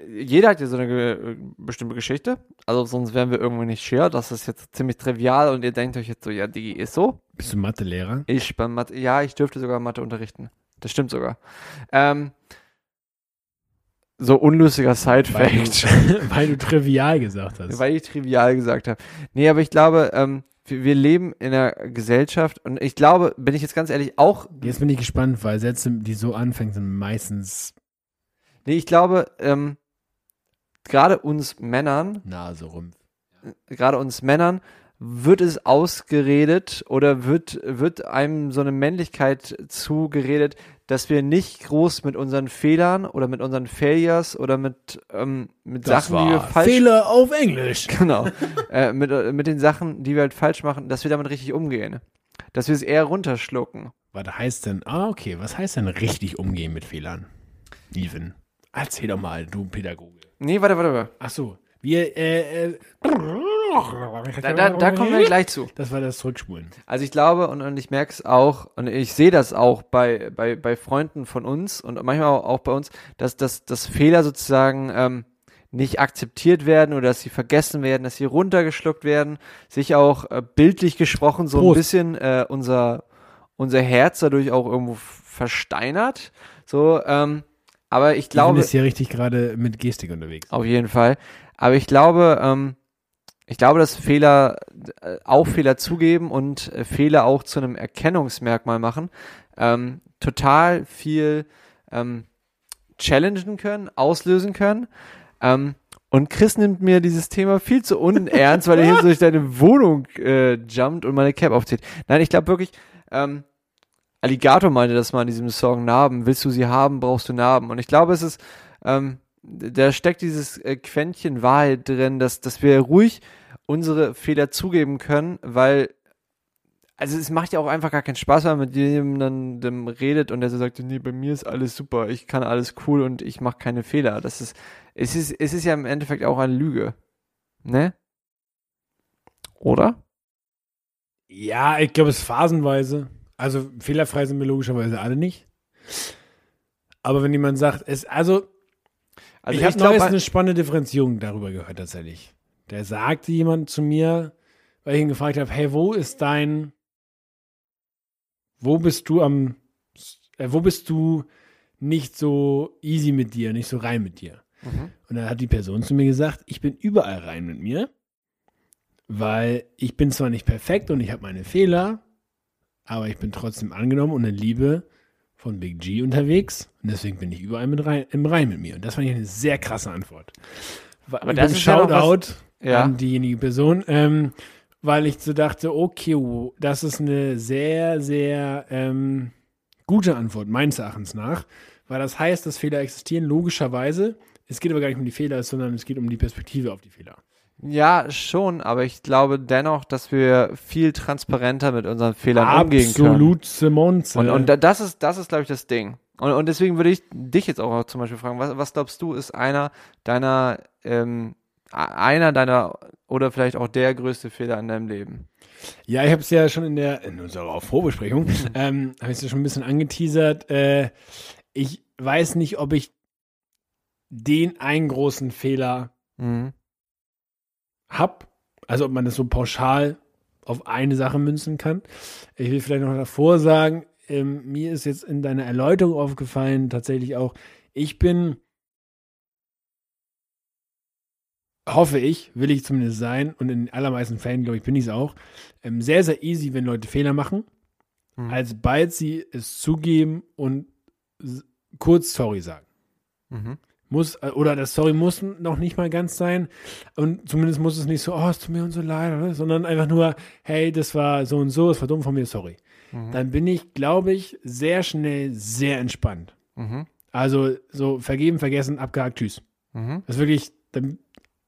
jeder hat ja so eine ge bestimmte Geschichte. Also sonst wären wir irgendwo nicht share. Das ist jetzt ziemlich trivial und ihr denkt euch jetzt so, ja, Digi, ist so. Bist du Mathelehrer? Ich beim Mathe, ja, ich dürfte sogar Mathe unterrichten. Das stimmt sogar. Ähm, so unlustiger Weil Side-Fact. du, weil du trivial gesagt hast. Weil ich trivial gesagt habe. Nee, aber ich glaube, ähm, wir, wir leben in einer Gesellschaft und ich glaube, bin ich jetzt ganz ehrlich, auch, Jetzt bin ich gespannt, weil Sätze, die so anfangen, sind meistens nee, ich glaube, ähm, gerade uns Männern, Nase rum. gerade uns Männern wird es ausgeredet oder wird, wird einem so eine Männlichkeit zugeredet, dass wir nicht groß mit unseren Fehlern oder mit unseren Failures oder mit, ähm, mit Sachen, die wir falsch Fehler auf Englisch. Genau. äh, mit, äh, mit den Sachen, die wir halt falsch machen, dass wir damit richtig umgehen. Dass wir es eher runterschlucken. Was heißt denn, ah, okay, was heißt denn richtig umgehen mit Fehlern? Even. Erzähl doch mal, du Pädagoge. Nee, warte, warte, warte. Ach so, wir, äh, äh, Da, da, da kommen wir gleich zu. Das war das Zurückspulen. Also ich glaube und, und ich merke es auch und ich sehe das auch bei, bei, bei Freunden von uns und manchmal auch, bei uns, dass, dass, dass Fehler sozusagen ähm, nicht akzeptiert werden oder dass sie vergessen werden, dass sie runtergeschluckt werden, sich auch äh, bildlich gesprochen so ein Prost. bisschen äh, unser, unser Herz dadurch auch irgendwo versteinert. So, ähm, aber ich glaube, ist hier richtig gerade mit Gestik unterwegs. auf jeden Fall. Aber ich glaube, ähm, ich glaube, dass Fehler äh, auch Fehler zugeben und äh, Fehler auch zu einem Erkennungsmerkmal machen, ähm, total viel ähm, challengen können, auslösen können. Ähm, und Chris nimmt mir dieses Thema viel zu unernst, weil er hier so durch deine Wohnung äh, jumpt und meine Cap aufzieht. Nein, ich glaube wirklich, ähm, Alligator meinte das mal in diesem Song Narben. Willst du sie haben, brauchst du Narben. Und ich glaube, es ist, ähm, da steckt dieses äh, Quäntchen Wahrheit drin, dass, dass wir ruhig unsere Fehler zugeben können, weil also es macht ja auch einfach gar keinen Spaß, wenn man mit jemandem redet und der so sagt, nee, bei mir ist alles super, ich kann alles cool und ich mache keine Fehler. Das ist, es ist, es ist ja im Endeffekt auch eine Lüge. Ne? Oder? Ja, ich glaube, es ist phasenweise. Also fehlerfrei sind wir logischerweise alle nicht. Aber wenn jemand sagt, es, also, Also ich habe neulich eine spannende Differenzierung darüber gehört tatsächlich. Da sagte jemand zu mir, weil ich ihn gefragt habe, hey, wo ist dein, wo bist du am, äh, wo bist du nicht so easy mit dir, nicht so rein mit dir? Mhm. Und dann hat die Person zu mir gesagt, ich bin überall rein mit mir, weil ich bin zwar nicht perfekt und ich habe meine Fehler, aber ich bin trotzdem angenommen und in Liebe von Big G unterwegs und deswegen bin ich überall mit rein, im Rein mit mir. Und das fand ich eine sehr krasse Antwort. Aber das ist ja Shoutout Ja. an diejenige Person, ähm, weil ich so dachte, okay, das ist eine sehr, sehr ähm, gute Antwort, meines Erachtens nach, weil das heißt, dass Fehler existieren, logischerweise. Es geht aber gar nicht um die Fehler, sondern es geht um die Perspektive auf die Fehler. Ja, schon, aber ich glaube dennoch, dass wir viel transparenter mit unseren Fehlern umgehen können. Absolut, Simonze. Und, und da- das ist, das ist, glaube ich, das Ding. Und, und deswegen würde ich dich jetzt auch zum Beispiel fragen, was, was glaubst du, ist einer deiner, ähm, einer deiner oder vielleicht auch der größte Fehler in deinem Leben? Ja, ich habe es ja schon in der in unserer Vorbesprechung, ähm, habe ich es ja schon ein bisschen angeteasert. Äh, ich weiß nicht, ob ich den einen großen Fehler Mhm. Hab, also ob man das so pauschal auf eine Sache münzen kann. Ich will vielleicht noch davor sagen, ähm, mir ist jetzt in deiner Erläuterung aufgefallen, tatsächlich auch, ich bin, hoffe ich, will ich zumindest sein, und in den allermeisten Fällen, glaube ich, bin ich es auch, ähm, sehr, sehr easy, wenn Leute Fehler machen, Mhm. alsbald sie es zugeben und kurz sorry sagen. Mhm. Muss, äh, oder das Sorry muss noch nicht mal ganz sein. Und zumindest muss es nicht so, oh, es tut mir und so leid, oder? sondern einfach nur, hey, das war so und so, es war dumm von mir, sorry. Mhm. Dann bin ich, glaube ich, sehr schnell sehr entspannt. Mhm. Also so vergeben, vergessen, abgehakt, tschüss. Mhm. Das ist wirklich, dann,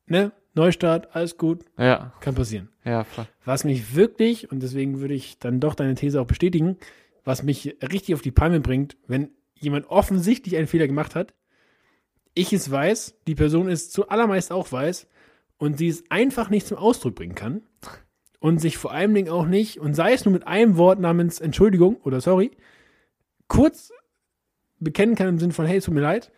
ne, Neustart, alles gut, Ja, kann passieren. ja, voll. Was mich wirklich, und deswegen würde ich dann doch deine These auch bestätigen, was mich richtig auf die Palme bringt, wenn jemand offensichtlich einen Fehler gemacht hat, ich es weiß, die Person es zu allermeist auch weiß und sie es einfach nicht zum Ausdruck bringen kann und sich vor allen Dingen auch nicht, und sei es nur mit einem Wort namens Entschuldigung oder sorry, kurz bekennen kann im Sinne von, hey, es tut mir leid,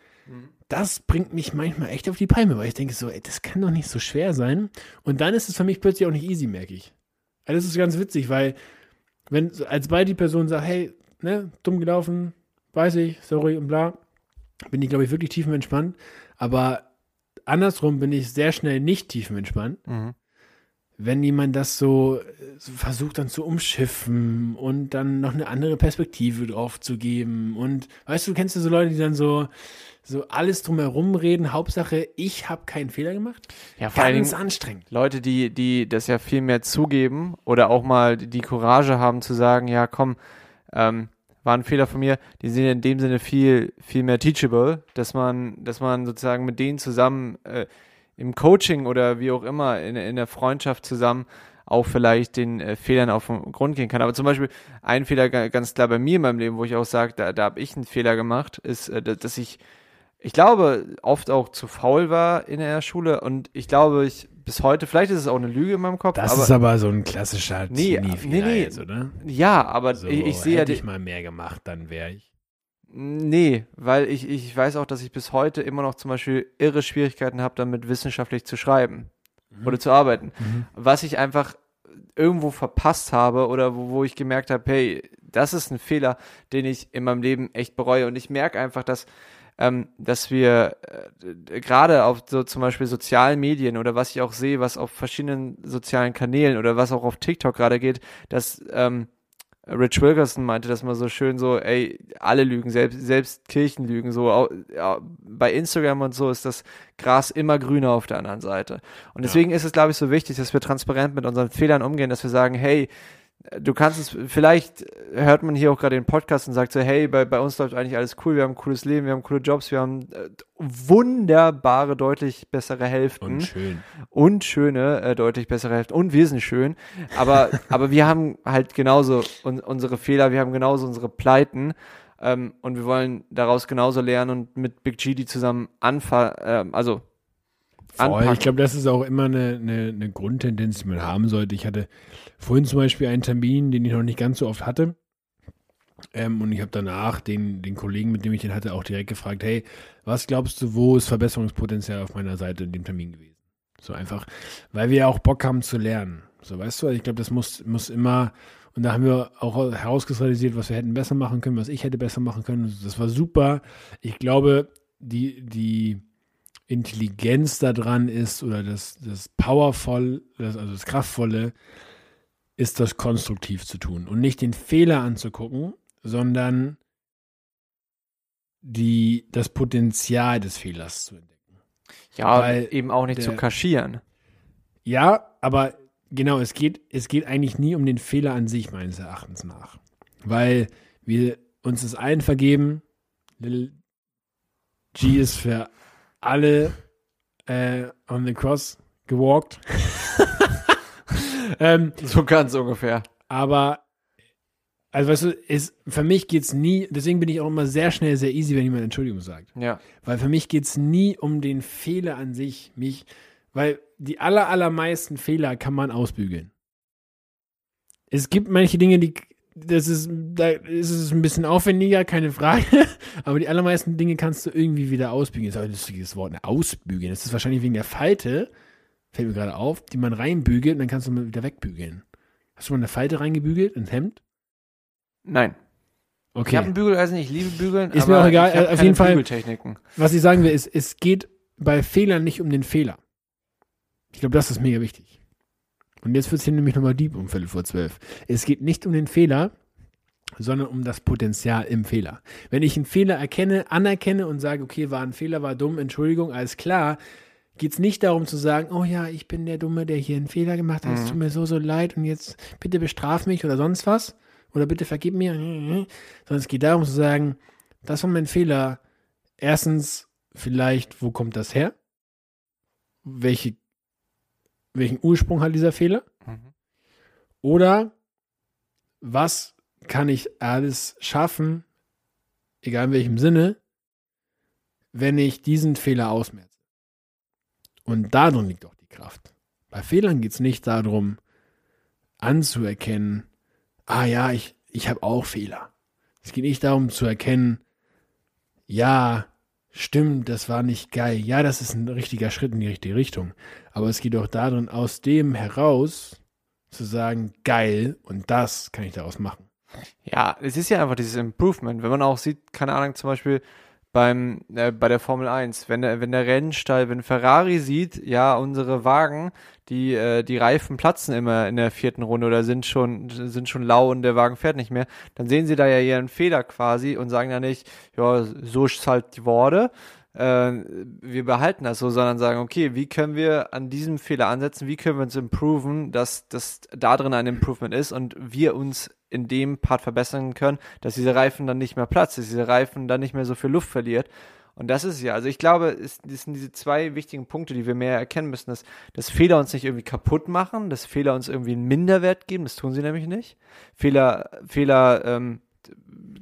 das bringt mich manchmal echt auf die Palme, weil ich denke so, ey, das kann doch nicht so schwer sein. Und dann ist es für mich plötzlich auch nicht easy, merke ich. Also das ist ganz witzig, weil wenn als beide die Person sagt, hey, ne, dumm gelaufen, weiß ich, sorry und bla, bin ich, glaube ich, wirklich tiefenentspannt. Aber andersrum bin ich sehr schnell nicht tiefenentspannt, Mhm. wenn jemand das so, versucht dann zu umschiffen und dann noch eine andere Perspektive drauf zu geben. Und weißt du, kennst du so Leute, die dann so, so alles drumherum reden, Hauptsache, ich habe keinen Fehler gemacht? Ja, vor Ganz Dingen anstrengend. Leute, die, die das ja viel mehr zugeben oder auch mal die Courage haben zu sagen, ja, komm, ähm, war ein Fehler von mir, die sind in dem Sinne viel, viel mehr teachable, dass man, dass man sozusagen mit denen zusammen äh, im Coaching oder wie auch immer in, in der Freundschaft zusammen auch vielleicht den äh, Fehlern auf den Grund gehen kann. Aber zum Beispiel ein Fehler ga- ganz klar bei mir in meinem Leben, wo ich auch sage, da, da habe ich einen Fehler gemacht, ist, äh, da- dass ich, ich glaube, oft auch zu faul war in der Schule und ich glaube, ich bis heute, vielleicht ist es auch eine Lüge in meinem Kopf, Das aber ist aber so ein klassischer Nee, Teenie-Fehler nee, nee. jetzt, oder? ja, aber So, ich, ich sehe ja hätte ich mal mehr gemacht, dann wäre ich. Nee, weil ich, ich weiß auch, dass ich bis heute immer noch zum Beispiel irre Schwierigkeiten habe, damit wissenschaftlich zu schreiben oder zu arbeiten. Was ich einfach irgendwo verpasst habe oder wo, wo ich gemerkt habe, hey, das ist ein Fehler, den ich in meinem Leben echt bereue. Und ich merke einfach, dass, ähm, dass wir äh, gerade auf so zum Beispiel sozialen Medien oder was ich auch sehe, was auf verschiedenen sozialen Kanälen oder was auch auf TikTok gerade geht, dass ähm, Rich Wilkerson meinte das mal so schön so, ey, alle lügen, selbst, selbst Kirchen lügen so. Au- Ja, bei Instagram und so ist das Gras immer grüner auf der anderen Seite. Und deswegen ist es, glaube ich, so wichtig, dass wir transparent mit unseren Fehlern umgehen, dass wir sagen, hey, du kannst es, vielleicht hört man hier auch gerade den Podcast und sagt so, hey, bei, bei uns läuft eigentlich alles cool, wir haben ein cooles Leben, wir haben coole Jobs, wir haben äh, wunderbare, deutlich bessere Hälften Und schön. und schöne, äh, deutlich bessere Hälfte. Und wir sind schön. Aber, aber wir haben halt genauso un unsere Fehler, wir haben genauso unsere Pleiten. Ähm, und wir wollen daraus genauso lernen und mit Big G die zusammen anfangen, ähm, also. Anpacken. Ich glaube, das ist auch immer eine, eine, eine Grundtendenz, die man haben sollte. Ich hatte vorhin zum Beispiel einen Termin, den ich noch nicht ganz so oft hatte. Ähm, und ich habe danach den, den Kollegen, mit dem ich den hatte, auch direkt gefragt, hey, was glaubst du, wo ist Verbesserungspotenzial auf meiner Seite in dem Termin gewesen? So einfach, weil wir ja auch Bock haben zu lernen. So, weißt du, ich glaube, das muss, muss immer, und da haben wir auch herauskristallisiert, was wir hätten besser machen können, was ich hätte besser machen können. Das war super. Ich glaube, die, die, Intelligenz da dran ist oder das, das Powervoll, das, also das Kraftvolle, ist das konstruktiv zu tun und nicht den Fehler anzugucken, sondern die, das Potenzial des Fehlers zu entdecken. Ja, Weil eben auch nicht der- zu kaschieren. Ja, aber genau, es geht, es geht eigentlich nie um den Fehler an sich, meines Erachtens nach. Weil wir uns das allen vergeben. Lil G ist für alle äh, on the cross gewalkt. ähm, So ganz ungefähr. aber, also weißt du, es, für mich geht's nie, deswegen bin ich auch immer sehr schnell, sehr easy, wenn jemand Entschuldigung sagt. Ja. Weil für mich geht's nie um den Fehler an sich. Mich, weil die aller, allermeisten Fehler kann man ausbügeln. Es gibt manche Dinge, die, das ist, da ist es ein bisschen aufwendiger, keine Frage. Aber die allermeisten Dinge kannst du irgendwie wieder ausbügeln. Das ist auch ein lustiges Wort, ne? ausbügeln. Das ist wahrscheinlich wegen der Falte, fällt mir gerade auf, die man reinbügelt und dann kannst du mal wieder wegbügeln. Hast du mal eine Falte reingebügelt, ins Hemd? Nein. Ich Okay. habe ein Bügeleisen, ich liebe Bügeln. Ist mir auch egal, ich auf jeden Fall-. Was ich sagen will, ist, es geht bei Fehlern nicht um den Fehler. Ich glaube, das ist mega wichtig. Und jetzt wird es hier nämlich nochmal deep um Viertel vor zwölf. Es geht nicht um den Fehler, sondern um das Potenzial im Fehler. Wenn ich einen Fehler erkenne, anerkenne und sage, okay, war ein Fehler, war dumm, Entschuldigung, alles klar, geht es nicht darum zu sagen, oh ja, ich bin der Dumme, der hier einen Fehler gemacht hat, es Mhm. tut mir so, so leid und jetzt bitte bestraf mich oder sonst was oder bitte vergib mir, sondern es geht darum zu sagen, das war mein Fehler. Erstens, vielleicht, wo kommt das her? Welche, welchen Ursprung hat dieser Fehler? Mhm. Oder was kann ich alles schaffen, egal in welchem Sinne, wenn ich diesen Fehler ausmerze? Und darin liegt auch die Kraft. Bei Fehlern geht es nicht darum, anzuerkennen, ah ja, ich, ich habe auch Fehler. Es geht nicht darum zu erkennen, ja, stimmt, das war nicht geil. Ja, das ist ein richtiger Schritt in die richtige Richtung. Aber es geht auch darin, aus dem heraus zu sagen, geil, und das kann ich daraus machen. Ja, es ist ja einfach dieses Improvement. Wenn man auch sieht, keine Ahnung, zum Beispiel beim, äh, bei der Formel 1, wenn der, wenn der Rennstall, wenn Ferrari sieht, ja, unsere Wagen, die, äh, die Reifen platzen immer in der vierten Runde oder sind schon, sind schon lau und der Wagen fährt nicht mehr, dann sehen sie da ja ihren Fehler quasi und sagen dann nicht, ja, so ist halt die Worte, äh, wir behalten das so, sondern sagen, okay, wie können wir an diesem Fehler ansetzen, wie können wir uns improven, dass das da drin ein Improvement ist und wir uns in dem Part verbessern können, dass diese Reifen dann nicht mehr platzt, dass diese Reifen dann nicht mehr so viel Luft verliert. Und das ist ja, also ich glaube, es, das sind diese zwei wichtigen Punkte, die wir mehr erkennen müssen, dass, dass Fehler uns nicht irgendwie kaputt machen, dass Fehler uns irgendwie einen Minderwert geben, das tun sie nämlich nicht. Fehler, Fehler ähm,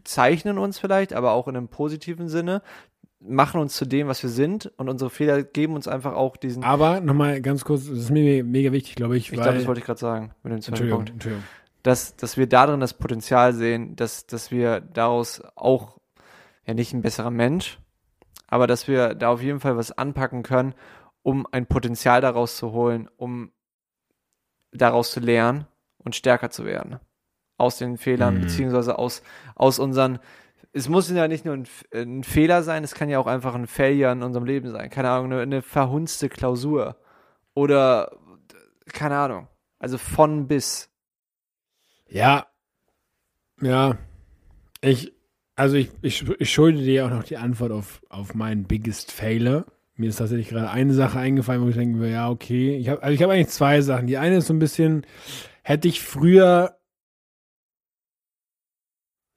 zeichnen uns vielleicht, aber auch in einem positiven Sinne, machen uns zu dem, was wir sind und unsere Fehler geben uns einfach auch diesen. Aber nochmal ganz kurz, das ist mir mega wichtig, glaube ich. ich glaube, das wollte ich gerade sagen mit dem zweiten Entschuldigung, Punkt. Entschuldigung. dass, dass wir darin das Potenzial sehen, dass, dass wir daraus auch, ja nicht ein besserer Mensch, aber dass wir da auf jeden Fall was anpacken können, um ein Potenzial daraus zu holen, um daraus zu lernen und stärker zu werden. Aus den Fehlern, Mhm. beziehungsweise aus, aus unseren, es muss ja nicht nur ein, F- ein Fehler sein, es kann ja auch einfach ein Failure in unserem Leben sein. Keine Ahnung, eine, eine verhunzte Klausur. Oder, keine Ahnung. Also von bis. Ja. Ja. Ich, also ich, ich, ich schulde dir auch noch die Antwort auf, auf meinen biggest Failure. Mir ist tatsächlich gerade eine Sache eingefallen, wo ich denke, ja, okay. Ich habe also ich habe eigentlich zwei Sachen. Die eine ist so ein bisschen, hätte ich früher,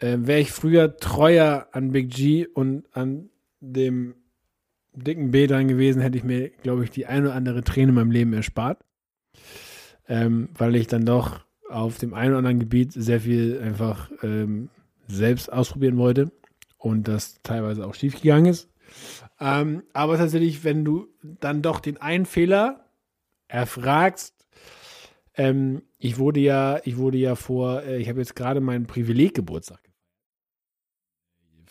äh, wäre ich früher treuer an Big G und an dem dicken B dran gewesen, hätte ich mir, glaube ich, die eine oder andere Träne in meinem Leben erspart. Ähm, weil ich dann doch auf dem einen oder anderen Gebiet sehr viel einfach ähm, selbst ausprobieren wollte und das teilweise auch schief gegangen ist. Ähm, aber tatsächlich, wenn du dann doch den einen Fehler erfragst, ähm, ich wurde ja, ich wurde ja vor, äh, ich habe jetzt gerade meinen Privileggeburtstag.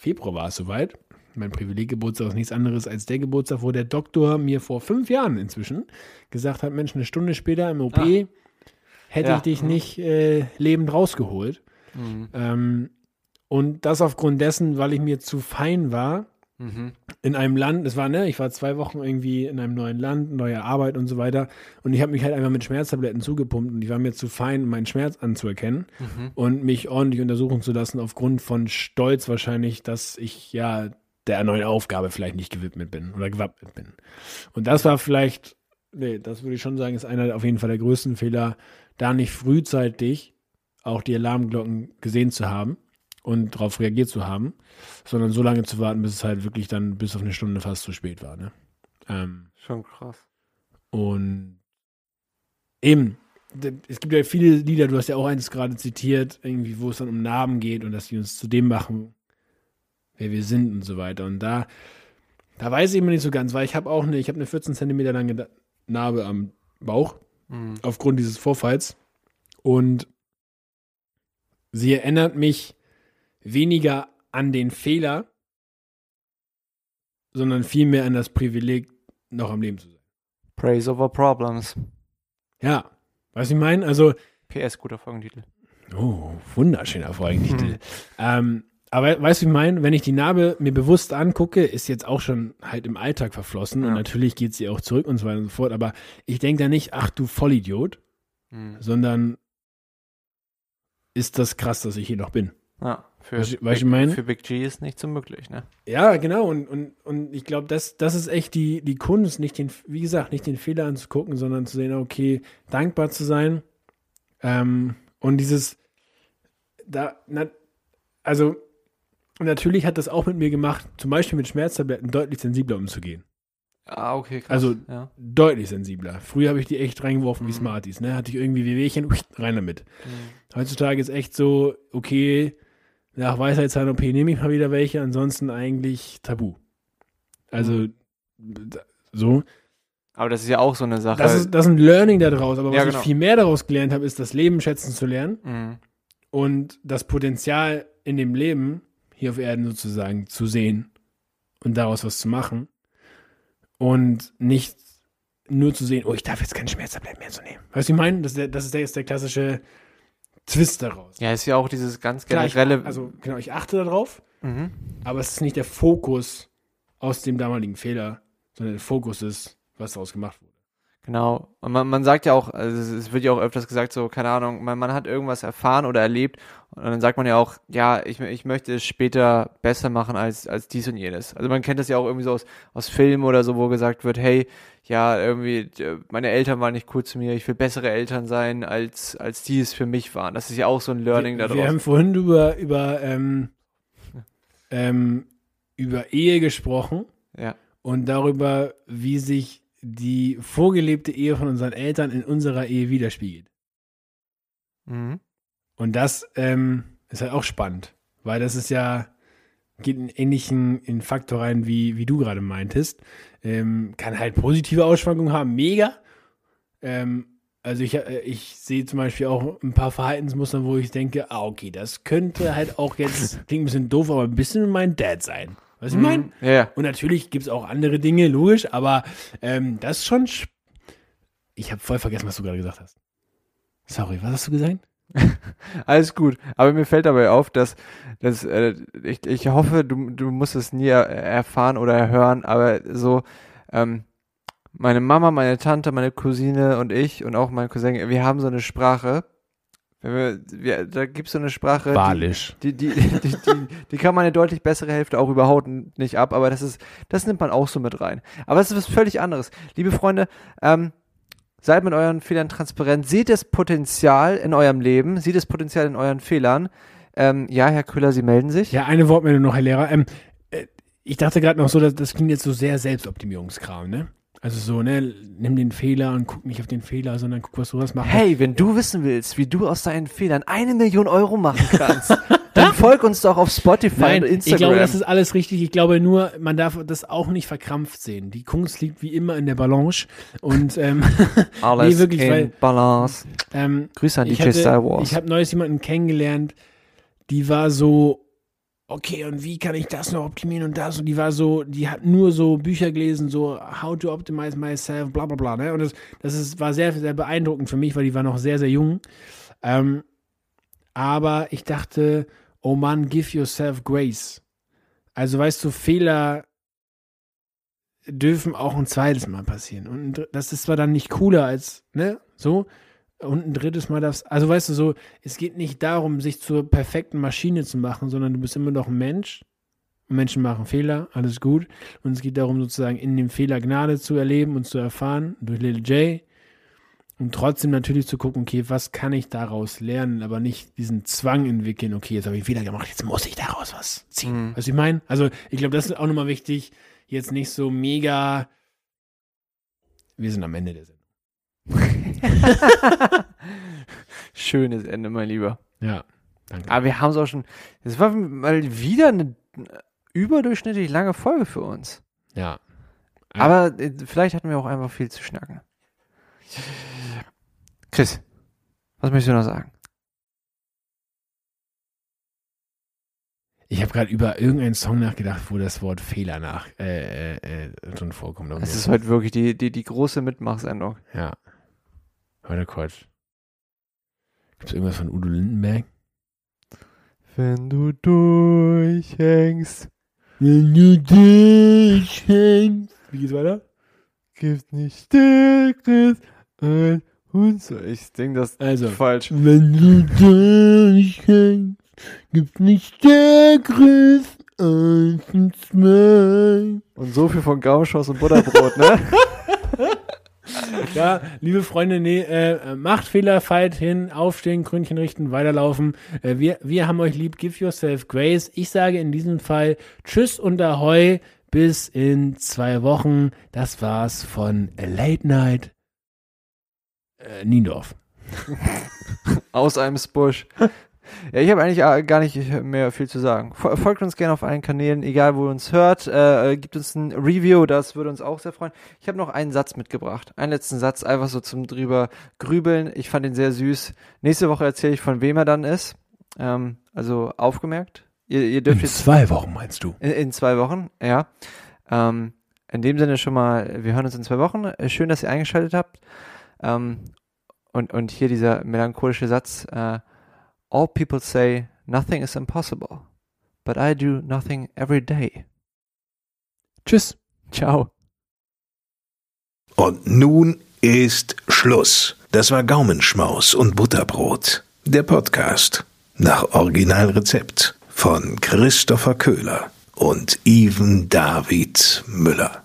Februar war es soweit. Mein Privileggeburtstag ist nichts anderes als der Geburtstag, wo der Doktor mir vor fünf Jahren inzwischen gesagt hat, Mensch, eine Stunde später im OP Ah. hätte Ja. ich dich nicht äh, lebend rausgeholt. Mhm. Ähm, und das aufgrund dessen, weil ich mir zu fein war Mhm. in einem Land, das war, ne, ich war zwei Wochen irgendwie in einem neuen Land, neue Arbeit und so weiter. Und ich habe mich halt einfach mit Schmerztabletten zugepumpt und ich war mir zu fein, meinen Schmerz anzuerkennen Mhm. und mich ordentlich untersuchen zu lassen, aufgrund von Stolz wahrscheinlich, dass ich ja der neuen Aufgabe vielleicht nicht gewidmet bin oder gewappnet bin. Und das war vielleicht, nee, das würde ich schon sagen, ist einer auf jeden Fall der größten Fehler, da nicht frühzeitig auch die Alarmglocken gesehen zu haben und darauf reagiert zu haben, sondern so lange zu warten, bis es halt wirklich dann bis auf eine Stunde fast zu spät war. Ne? Ähm, Schon krass. und eben, es gibt ja viele Lieder, du hast ja auch eins gerade zitiert, irgendwie, wo es dann um Narben geht und dass die uns zu dem machen, wer wir sind und so weiter. Und da, da weiß ich immer nicht so ganz, weil ich habe auch eine, ich habe eine 14 Zentimeter lange Narbe am Bauch Mhm. aufgrund dieses Vorfalls. Und sie erinnert mich weniger an den Fehler, sondern vielmehr an das Privileg, noch am Leben zu sein. Praise over Problems. Ja, was ich meine? Also, PS, guter Folgentitel. oh, wunderschöner Folgentitel. Ähm, aber weißt du, wie ich meine? Wenn ich die Narbe mir bewusst angucke, ist jetzt auch schon halt im Alltag verflossen und Ja. natürlich geht sie auch zurück und so weiter und so fort. Aber ich denke da nicht, ach du Vollidiot, Mhm. sondern ist das krass, dass ich hier noch bin. Ja, für, du- Big, ich meine? für Big G ist nicht unmöglich, ne? Ja, genau. Und, und, und ich glaube, das, das ist echt die, die Kunst, nicht den, wie gesagt, nicht den Fehler anzugucken, sondern zu sehen, okay, dankbar zu sein. Ähm, und dieses, da, na, also, natürlich hat das auch mit mir gemacht, zum Beispiel mit Schmerztabletten deutlich sensibler umzugehen. Ah, okay, krass. Also- ja. Deutlich sensibler. Früher habe ich die echt reingeworfen wie Mhm. Smarties, ne? Hatte ich irgendwie Wehwehchen, rein damit. Mhm. Heutzutage ist echt so, okay, nach Weisheitszahn-OP nehme ich mal wieder welche, ansonsten eigentlich tabu. Also, Mhm. so. Aber das ist ja auch so eine Sache. Das ist, das ist ein Learning daraus, aber was Ja, genau. ich viel mehr daraus gelernt habe, ist das Leben schätzen zu lernen Mhm. und das Potenzial in dem Leben, hier auf Erden sozusagen, zu sehen und daraus was zu machen und nicht nur zu sehen, oh, ich darf jetzt keine Schmerztabletten mehr zu nehmen. Weißt du, ich meine? Das das ist ist der klassische Twist daraus. Ja, ist ja auch dieses ganz Klar, ich, generelle. also genau, ich achte darauf, mhm. aber es ist nicht der Fokus aus dem damaligen Fehler, sondern der Fokus ist, was daraus gemacht wurde. Genau. Und man, man sagt ja auch, also es- wird ja auch öfters gesagt, so, keine Ahnung, man, man hat irgendwas erfahren oder erlebt und dann sagt man ja auch, ja, ich, ich möchte es später besser machen als, als dies und jenes. Also man kennt das ja auch irgendwie so aus, aus Filmen oder so, wo gesagt wird, hey, ja, irgendwie, äh, meine Eltern waren nicht cool zu mir, ich will bessere Eltern sein, als, als die es für mich waren. Das ist ja auch so ein Learning wir, daraus. wir haben vorhin über, über, ähm, ähm, über Ehe gesprochen ja. und darüber, wie sich die vorgelebte Ehe von unseren Eltern in unserer Ehe widerspiegelt. Mhm. Und das ähm, ist halt auch spannend, weil das ist ja, geht in ähnlichen in Faktor rein, wie, wie du gerade meintest. Ähm, kann halt positive Ausschwankungen haben, mega. Ähm, also ich, äh, ich sehe zum Beispiel auch ein paar Verhaltensmuster, wo ich denke, ah, okay, das könnte halt auch jetzt, klingt ein bisschen doof, aber ein bisschen mein Dad sein. Was ich meine? Mhm. Ja, ja. Und natürlich gibt es auch andere Dinge, logisch, aber ähm, das ist schon. Ich habe voll vergessen, was du gerade gesagt hast. Sorry, was hast du gesagt? Alles gut. Aber mir fällt dabei auf, dass, dass äh, ich, ich hoffe, du, du musst es nie er, erfahren oder hören, aber so, ähm, meine Mama, meine Tante, meine Cousine und ich und auch mein Cousin, wir haben so eine Sprache. Wenn wir, wir, da gibt es so eine Sprache. Walisch. Die, die, die, die, die, die kann meine deutlich bessere Hälfte auch überhaupt nicht ab, aber das ist, das nimmt man auch so mit rein. Aber es ist was völlig anderes. Liebe Freunde, ähm, seid mit euren Fehlern transparent, seht das Potenzial in eurem Leben, seht das Potenzial in euren Fehlern. Ähm, ja, Herr Köhler, Sie melden sich. Ja, eine Wortmeldung noch, Herr Lehrer. Ähm, äh, ich dachte gerade noch so, dass, das klingt jetzt so sehr Selbstoptimierungskram, ne? Also so, ne, nimm den Fehler und guck nicht auf den Fehler, sondern guck, was du was machst. Hey, wenn du wissen willst, wie du aus deinen Fehlern eine Million Euro machen kannst, dann folg uns doch auf Spotify Nein, und ich Instagram. glaube, das ist alles richtig. Ich glaube nur, man darf das auch nicht verkrampft sehen. Die Kunst liegt wie immer in der Balance. Und ähm, Alles nee, wirklich, in weil- Balance. ähm, Grüße an ich DJ hatte- Star Wars. Ich habe neues jemanden kennengelernt, die war so, okay, und wie kann ich das noch optimieren und das? Und die war so, die hat nur so Bücher gelesen, so How to Optimize Myself, bla bla bla. Ne? Und das, das ist, war sehr, sehr beeindruckend für mich, weil die war noch sehr, sehr jung. Ähm, aber ich dachte, oh Mann, give yourself grace. Also weißt du, Fehler dürfen auch ein zweites Mal passieren. Und das ist zwar dann nicht cooler als, ne, so. Und ein drittes Mal darfst, also weißt du so, es geht nicht darum, sich zur perfekten Maschine zu machen, sondern du bist immer noch ein Mensch. Und Menschen machen Fehler, alles gut. Und es geht darum, sozusagen in dem Fehler Gnade zu erleben und zu erfahren durch Little J. Und trotzdem natürlich zu gucken, okay, was kann ich daraus lernen, aber nicht diesen Zwang entwickeln, okay, jetzt habe ich einen Fehler gemacht, jetzt muss ich daraus was ziehen. Mhm. Weißt du, ich meine? Also, ich glaube, das ist auch nochmal wichtig, jetzt nicht so mega. Wir sind am Ende der Sendung. Schönes Ende, mein Lieber. Ja, danke. Aber wir haben es auch schon. Es war mal wieder eine überdurchschnittlich lange Folge für uns. ja. Aber äh, vielleicht hatten wir auch einfach viel zu schnacken. Chris, was möchtest du noch sagen? Ich habe gerade über irgendeinen Song nachgedacht, wo das Wort Fehler nach äh, äh, äh, drin vorkommt. Aber Es mir- ist heute wirklich die, die, die große Mitmachsendung. ja. Heute Quatsch. Gibt es irgendwas von Udo Lindenberg? Wenn du durchhängst, Wenn du dich hängst. Wie geht's weiter? gibt nicht Stärkeres als uns. Ich denke, das Also. ist falsch. Wenn du dich hängst, gibt's nicht stärkeres als ein Smile. Und so viel von Gaumschoss und Butterbrot, ne? Ja, liebe Freunde, nee, äh, macht Fehler, feilt hin, aufstehen, Krönchen richten, weiterlaufen. Äh, wir, wir haben euch lieb, give yourself grace. Ich sage in diesem Fall Tschüss und Ahoi, bis in zwei Wochen. Das war's von Late Night äh, Niendorf. Aus einem Spush. Ja, ich habe eigentlich äh, gar nicht mehr viel zu sagen. Fol- Folgt uns gerne auf allen Kanälen, egal wo ihr uns hört. Äh, äh, gibt uns ein Review, das würde uns auch sehr freuen. Ich habe noch einen Satz mitgebracht. Einen letzten Satz, einfach so zum drüber grübeln. Ich fand ihn sehr süß. Nächste Woche erzähle ich, von wem er dann ist. Ähm, also aufgemerkt. Ihr, ihr dürft jetzt zwei Wochen meinst du? in, in zwei Wochen, ja. Ähm, in dem Sinne schon mal, wir hören uns in zwei Wochen. Äh, Schön, dass ihr eingeschaltet habt. Ähm, und, und hier dieser melancholische Satz. Äh, All people say nothing is impossible, but I do nothing every day. Tschüss. Ciao. Und nun ist Schluss. Das war Gaumenschmaus und Butterbrot. Der Podcast nach Originalrezept von Christopher Köhler und Even David Müller.